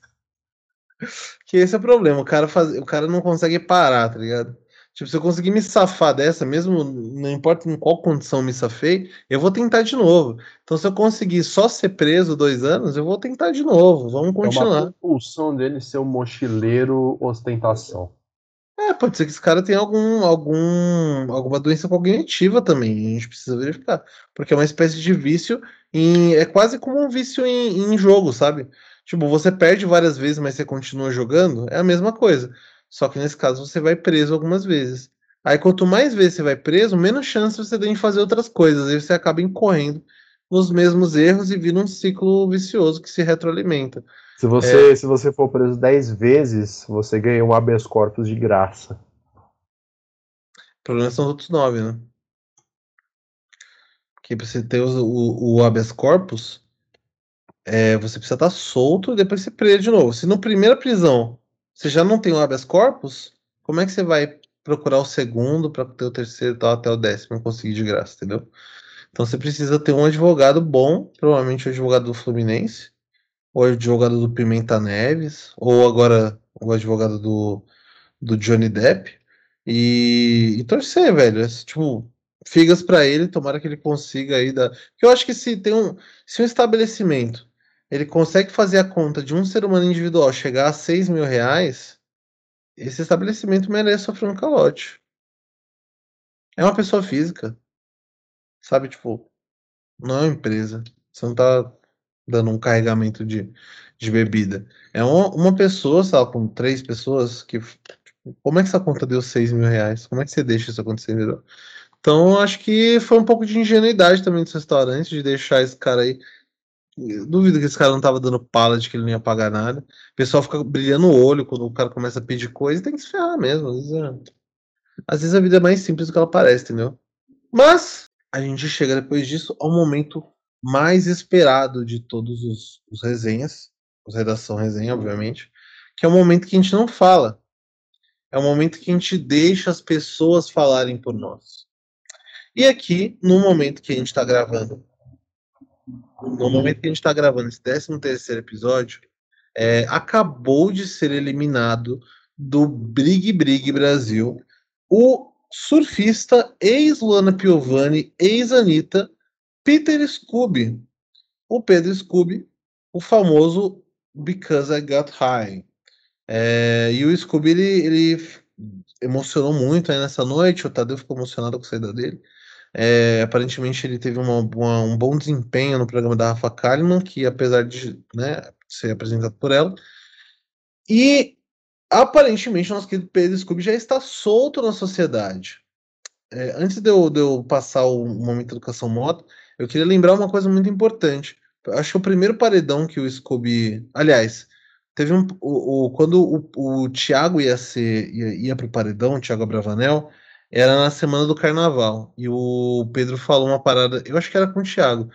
que esse é o problema. O cara, faz... o cara não consegue parar, tá ligado? Tipo, se eu conseguir me safar dessa, mesmo não importa em qual condição me safei, eu vou tentar de novo. Então, se eu conseguir só ser preso dois anos, eu vou tentar de novo. Vamos continuar. É uma dele ser um mochileiro ostentação. É, pode ser que esse cara tenha algum, algum, alguma doença cognitiva também. A gente precisa verificar. Porque é uma espécie de vício em. É quase como um vício em, em jogo, sabe? Tipo, você perde várias vezes, mas você continua jogando, é a mesma coisa. Só que nesse caso você vai preso algumas vezes. Aí quanto mais vezes você vai preso, menos chance você tem de fazer outras coisas. Aí você acaba incorrendo nos mesmos erros e vira um ciclo vicioso que se retroalimenta. Se você, é... se você for preso 10 vezes, você ganha um habeas corpus de graça. O problema são os outros 9, né? Porque pra você ter o, o, o habeas corpus, é, você precisa estar solto e depois ser preso de novo. Se na primeira prisão você já não tem o habeas corpus, como é que você vai procurar o segundo para ter o terceiro tal, até o décimo conseguir de graça, entendeu? Então você precisa ter um advogado bom, provavelmente o advogado do Fluminense, ou o advogado do Pimenta Neves, ou agora o advogado do, do Johnny Depp, e, e torcer, velho. É, tipo, figas para ele, tomara que ele consiga aí da. Porque eu acho que se tem um. Se um estabelecimento ele consegue fazer a conta de um ser humano individual chegar a 6 mil reais, esse estabelecimento merece sofrer um calote. É uma pessoa física. Sabe, tipo, não é uma empresa. Você não tá dando um carregamento de, de bebida. É uma, uma pessoa, sabe, com três pessoas que. Como é que essa conta deu 6 mil reais? Como é que você deixa isso acontecer, entendeu? Então, acho que foi um pouco de ingenuidade também dos restaurantes de deixar esse cara aí duvido que esse cara não tava dando pala de que ele não ia pagar nada. O pessoal fica brilhando o olho quando o cara começa a pedir coisa tem que se ferrar mesmo. Às vezes, é... Às vezes a vida é mais simples do que ela parece, entendeu? Mas a gente chega depois disso ao momento mais esperado de todos os, os resenhas, os redação resenha, obviamente, que é o momento que a gente não fala. É o momento que a gente deixa as pessoas falarem por nós. E aqui, no momento que a gente está gravando no momento que a gente está gravando esse 13 terceiro episódio, é, acabou de ser eliminado do Brig Brig Brasil o surfista ex-Luana Piovani, ex-Anitta, Peter Scooby. O Pedro Scooby, o famoso Because I Got High. É, e o Scooby, ele, ele emocionou muito aí nessa noite, o Tadeu ficou emocionado com a saída dele. É, aparentemente ele teve uma, uma, um bom desempenho no programa da Rafa Kalimann, que apesar de né, ser apresentado por ela. E aparentemente nosso querido Pedro Scooby já está solto na sociedade. É, antes de eu, de eu, passar o momento de educação moto, eu queria lembrar uma coisa muito importante. Acho que o primeiro paredão que o Scooby. Aliás, teve um. O, o quando o, o Thiago ia ser. ia, ia para o paredão, o Thiago Bravanel era na semana do carnaval. E o Pedro falou uma parada, eu acho que era com o Thiago.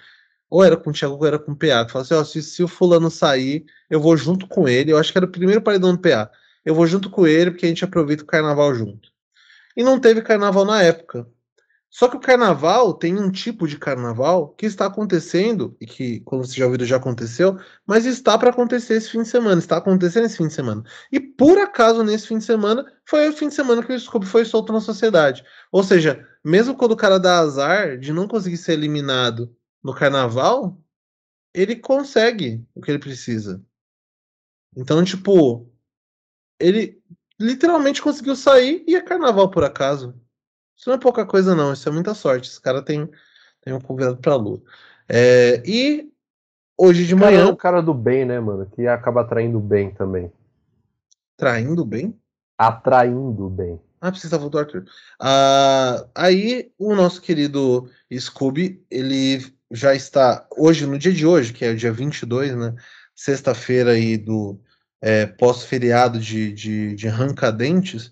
Ou era com o Thiago ou era com o PA. Que falou assim: ó, se, se o fulano sair, eu vou junto com ele. Eu acho que era o primeiro paredão do PA. Eu vou junto com ele porque a gente aproveita o carnaval junto. E não teve carnaval na época. Só que o carnaval tem um tipo de carnaval que está acontecendo, e que, como você já ouviu, já aconteceu, mas está para acontecer esse fim de semana, está acontecendo esse fim de semana. E por acaso, nesse fim de semana, foi o fim de semana que o Scooby foi solto na sociedade. Ou seja, mesmo quando o cara dá azar de não conseguir ser eliminado no carnaval, ele consegue o que ele precisa. Então, tipo, ele literalmente conseguiu sair e é carnaval por acaso. Isso não é pouca coisa, não. Isso é muita sorte. Esse cara tem, tem um convidado pra lua. É, e hoje de manhã. é o cara do bem, né, mano? Que acaba atraindo bem também. Traindo bem? Atraindo bem. Ah, precisa voltar, Arthur. Ah, aí o nosso querido Scooby, ele já está hoje, no dia de hoje, que é o dia 22, né? Sexta-feira aí do é, pós-feriado de, de, de Rancadentes,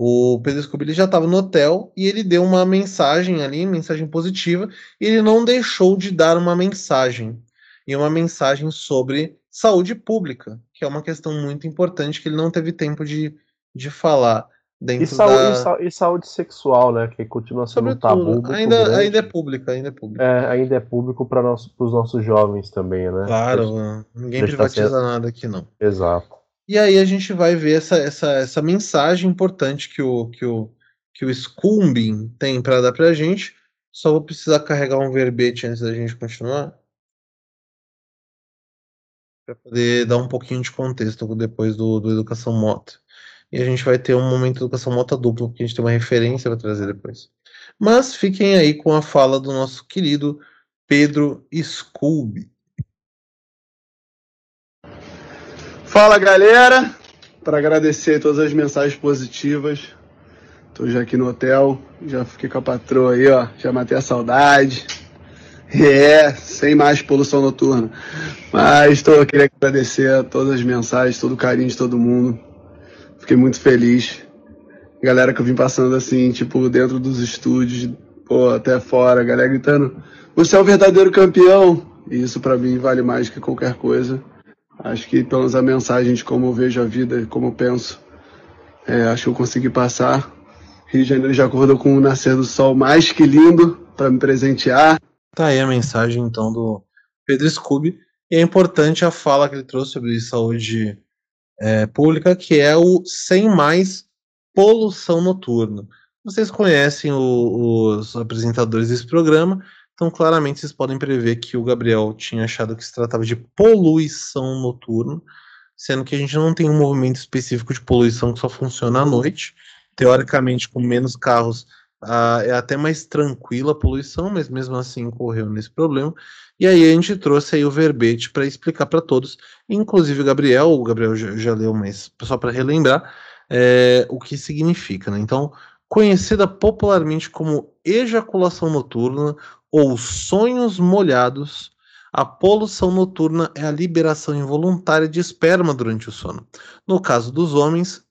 o Pedro Scooby já estava no hotel e ele deu uma mensagem ali, mensagem positiva, e ele não deixou de dar uma mensagem. E uma mensagem sobre saúde pública, que é uma questão muito importante que ele não teve tempo de, de falar. Dentro e, saúde, da... e, saúde, sexual, né? Que continua sendo um tabu. Ainda, ainda é público, ainda é público. É, ainda é público para nosso, os nossos jovens também, né? Claro, ninguém privatiza tá nada aqui, não. Exato. E aí a gente vai ver essa, essa, essa mensagem importante que o, que o, que o Scumbin tem para dar para a gente. Só vou precisar carregar um verbete antes da gente continuar. Para poder dar um pouquinho de contexto depois do, do Educação Mota. E a gente vai ter um momento de Educação Mota duplo, porque a gente tem uma referência para trazer depois. Mas fiquem aí com a fala do nosso querido Pedro Scooby. Fala galera, para agradecer todas as mensagens positivas. Tô já aqui no hotel, já fiquei com a patroa aí, ó, já matei a saudade. É, sem mais poluição noturna. Mas tô, queria agradecer a todas as mensagens, todo o carinho de todo mundo. Fiquei muito feliz. Galera que eu vim passando assim, tipo, dentro dos estúdios, pô, até fora, galera gritando: "Você é o verdadeiro campeão". E isso para mim vale mais que qualquer coisa. Acho que pela a mensagem de como eu vejo a vida, como eu penso, é, acho que eu consegui passar. Rio de Janeiro já acordou com o nascer do sol mais que lindo para me presentear. Tá aí a mensagem então do Pedro Scooby. E é importante a fala que ele trouxe sobre saúde é, pública, que é o sem mais poluição noturna. Vocês conhecem o, os apresentadores desse programa, então, claramente, vocês podem prever que o Gabriel tinha achado que se tratava de poluição noturna, sendo que a gente não tem um movimento específico de poluição que só funciona à noite. Teoricamente, com menos carros, uh, é até mais tranquila a poluição, mas mesmo assim correu nesse problema. E aí a gente trouxe aí o verbete para explicar para todos, inclusive o Gabriel, o Gabriel já, já leu, mas só para relembrar, é, o que significa. Né? Então, conhecida popularmente como ejaculação noturna ou sonhos molhados, a poluição noturna é a liberação involuntária de esperma durante o sono, no caso dos homens,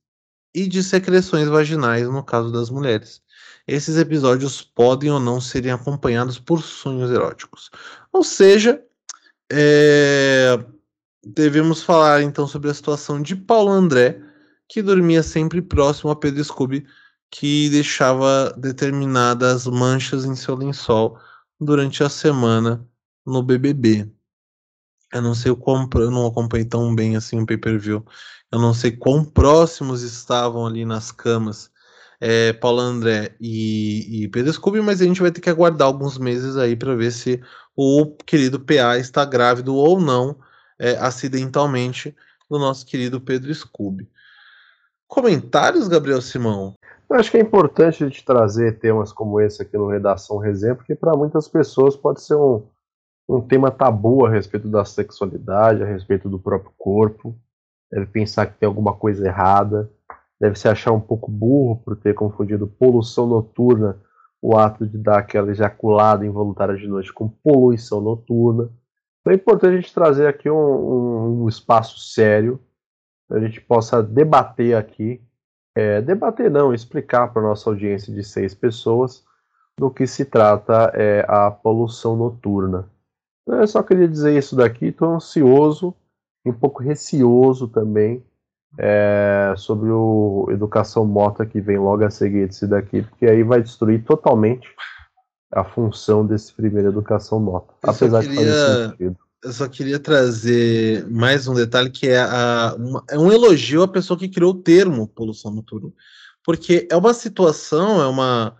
e de secreções vaginais, no caso das mulheres. Esses episódios podem ou não serem acompanhados por sonhos eróticos. Ou seja, é... devemos falar então sobre a situação de Paulo André, que dormia sempre próximo a Pedro Scooby, que deixava determinadas manchas em seu lençol durante a semana no BBB. Eu não sei o quão, eu não acompanhei tão bem assim o pay-per-view. Eu não sei quão próximos estavam ali nas camas é, Paulo André e, e Pedro Scooby, mas a gente vai ter que aguardar alguns meses aí para ver se o querido PA está grávido ou não, é, acidentalmente, do nosso querido Pedro Scooby. Comentários, Gabriel Simão? Eu acho que é importante a gente trazer temas como esse aqui no Redação Resenha, porque para muitas pessoas pode ser um, um tema tabu a respeito da sexualidade, a respeito do próprio corpo. Deve pensar que tem alguma coisa errada, deve se achar um pouco burro por ter confundido poluição noturna, o ato de dar aquela ejaculada involuntária de noite, com poluição noturna. Então é importante a gente trazer aqui um, um, um espaço sério, para a gente possa debater aqui é, debater não, explicar para nossa audiência de seis pessoas do que se trata é, a poluição noturna. Eu só queria dizer isso daqui, estou ansioso e um pouco receoso também é, sobre o Educação Mota que vem logo a seguir desse daqui, porque aí vai destruir totalmente a função desse primeiro Educação Mota, apesar queria... de fazer sentido eu só queria trazer mais um detalhe que é, a, uma, é um elogio à pessoa que criou o termo poluição noturna. Porque é uma situação, é uma,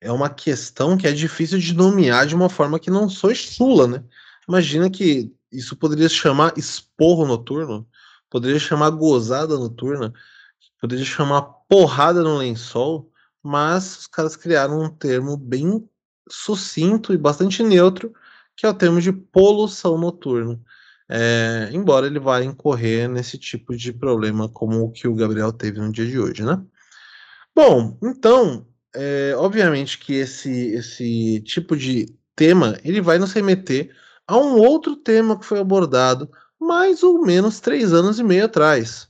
é uma questão que é difícil de nomear de uma forma que não soe chula, né? Imagina que isso poderia se chamar esporro noturno, poderia chamar gozada noturna, poderia chamar porrada no lençol, mas os caras criaram um termo bem sucinto e bastante neutro que é o termo de poluição noturna. É, embora ele vá incorrer nesse tipo de problema como o que o Gabriel teve no dia de hoje, né? Bom, então, é, obviamente que esse, esse tipo de tema ele vai nos remeter a um outro tema que foi abordado mais ou menos três anos e meio atrás,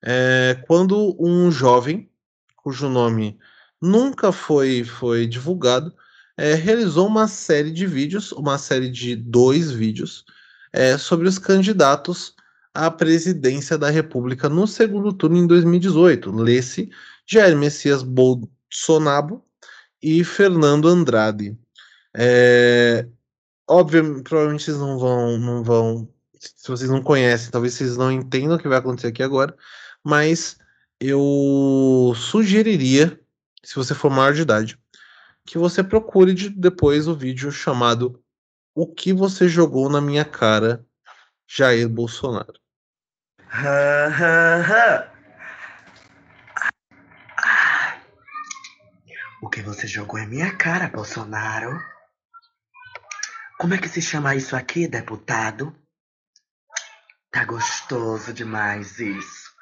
é, quando um jovem, cujo nome nunca foi, foi divulgado, é, realizou uma série de vídeos, uma série de dois vídeos, é, sobre os candidatos à presidência da República no segundo turno em 2018. Lesse Jair Messias Bolsonaro e Fernando Andrade. É, óbvio, provavelmente vocês não vão, não vão. Se vocês não conhecem, talvez vocês não entendam o que vai acontecer aqui agora, mas eu sugeriria, se você for maior de idade, que você procure de, depois o vídeo chamado O que você jogou na minha cara, Jair Bolsonaro. O que você jogou em minha cara, Bolsonaro? Como é que se chama isso aqui, deputado? Tá gostoso demais isso.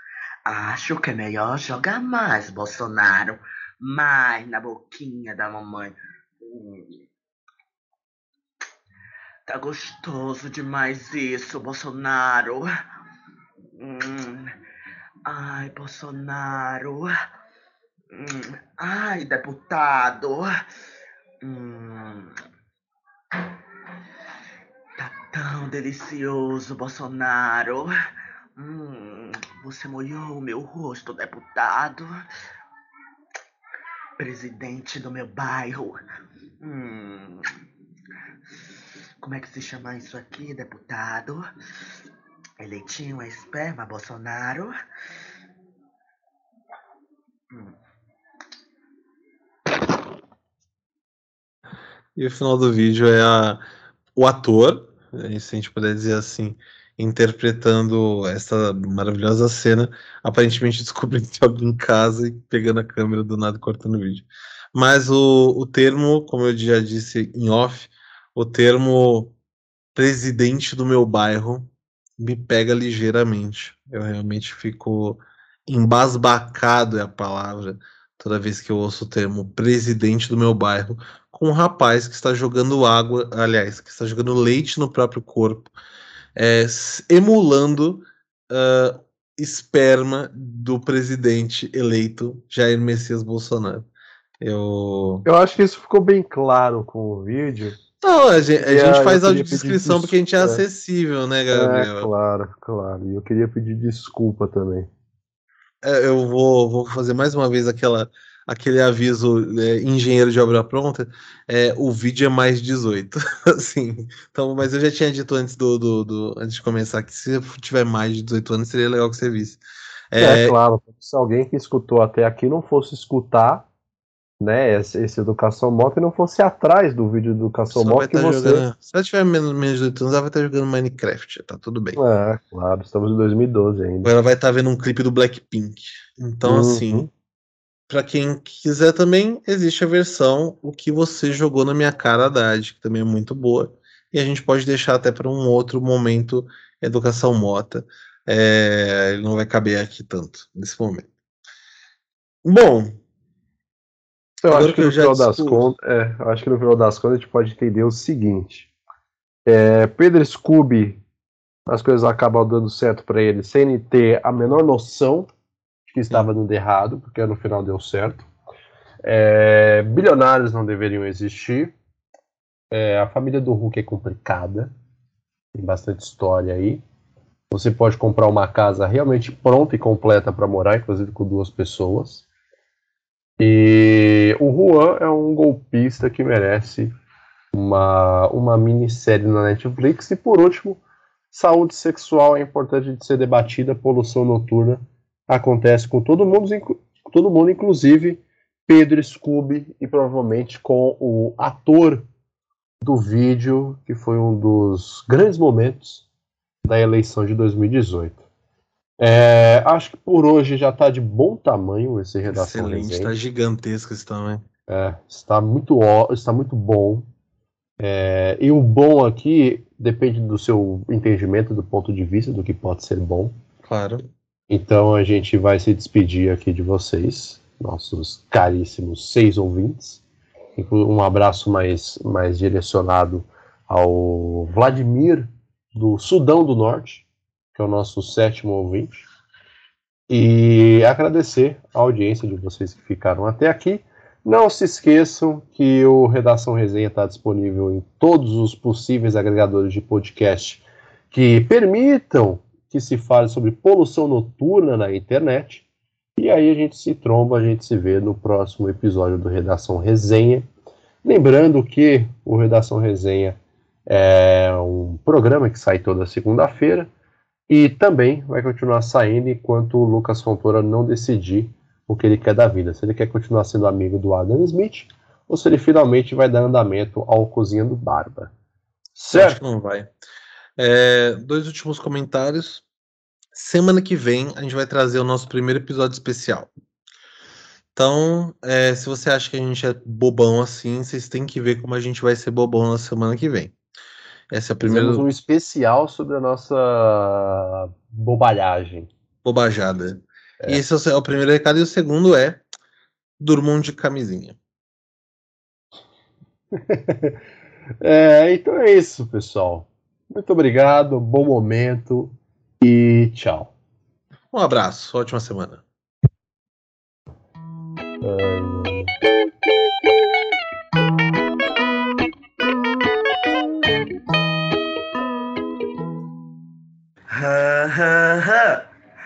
Acho que é melhor jogar mais, Bolsonaro mais na boquinha da mamãe. Hum. Tá gostoso demais isso, Bolsonaro. Hum. Ai, Bolsonaro. Hum. Ai, deputado. Hum. Tá tão delicioso, Bolsonaro. Hum. Você molhou meu rosto, deputado presidente do meu bairro. Hum. Como é que se chama isso aqui, deputado? Eleitinho a esperma, Bolsonaro? Hum. E o final do vídeo é a, o ator, se a gente puder dizer assim, interpretando essa maravilhosa cena, aparentemente descobrindo que alguém em casa e pegando a câmera do nada e cortando o vídeo. Mas o, o termo, como eu já disse em off, o termo presidente do meu bairro me pega ligeiramente. Eu realmente fico embasbacado é a palavra toda vez que eu ouço o termo presidente do meu bairro com um rapaz que está jogando água, aliás, que está jogando leite no próprio corpo é, emulando uh, esperma do presidente eleito Jair Messias Bolsonaro. Eu... eu acho que isso ficou bem claro com o vídeo. Não, a gente, a gente faz audiodescrição porque a gente é acessível, né, Gabriel? É, claro, claro. E eu queria pedir desculpa também. É, eu vou, vou fazer mais uma vez aquela aquele aviso é, engenheiro de obra pronta, é, o vídeo é mais 18. assim, então, mas eu já tinha dito antes do, do, do, antes de começar que se tiver mais de 18 anos seria legal que você visse. É, é claro, se alguém que escutou até aqui não fosse escutar né, esse, esse Educação Moto e não fosse atrás do vídeo do Educação Moto que tá você... Jogando, se ela tiver menos, menos de 18 anos, ela vai estar jogando Minecraft, tá tudo bem. É, claro, estamos em 2012 ainda. Ela vai estar vendo um clipe do Blackpink. Então, uhum. assim, para quem quiser também, existe a versão O que você jogou na minha cara Haddad, que também é muito boa. E a gente pode deixar até para um outro momento Educação Mota. É, ele não vai caber aqui tanto nesse momento. Bom. Eu acho que, no final das contas, é, eu acho que no final das contas a gente pode entender o seguinte. É, Pedro Scooby, as coisas acabam dando certo para ele sem ter a menor noção que estava dando errado, porque no final deu certo. É, bilionários não deveriam existir. É, a família do Hulk é complicada. Tem bastante história aí. Você pode comprar uma casa realmente pronta e completa para morar, inclusive com duas pessoas. E o Juan é um golpista que merece uma, uma minissérie na Netflix. E por último, saúde sexual é importante de ser debatida, poluição noturna acontece com todo mundo, todo mundo, inclusive Pedro Scooby e provavelmente com o ator do vídeo, que foi um dos grandes momentos da eleição de 2018. É, acho que por hoje já está de bom tamanho esse redação. Excelente, está gigantesco esse tamanho. É, está muito, está muito bom. É, e o bom aqui depende do seu entendimento, do ponto de vista do que pode ser bom. Claro. Então a gente vai se despedir aqui de vocês, nossos caríssimos seis ouvintes. Um abraço mais, mais direcionado ao Vladimir, do Sudão do Norte, que é o nosso sétimo ouvinte. E agradecer a audiência de vocês que ficaram até aqui. Não se esqueçam que o Redação Resenha está disponível em todos os possíveis agregadores de podcast que permitam que se fale sobre poluição noturna na internet. E aí a gente se tromba, a gente se vê no próximo episódio do Redação Resenha. Lembrando que o Redação Resenha é um programa que sai toda segunda-feira e também vai continuar saindo enquanto o Lucas Fontoura não decidir o que ele quer da vida. Se ele quer continuar sendo amigo do Adam Smith ou se ele finalmente vai dar andamento ao Cozinhando Barba. Certo? Acho que não vai. É, dois últimos comentários. Semana que vem a gente vai trazer o nosso primeiro episódio especial. Então, é, se você acha que a gente é bobão assim, vocês têm que ver como a gente vai ser bobão na semana que vem. Essa é a primeira. Fizemos um especial sobre a nossa bobalhagem. Bobajada. É. E esse é o primeiro recado, e o segundo é: durmam de camisinha. é, então é isso, pessoal. Muito obrigado, bom momento e tchau. Um abraço, ótima semana. Ha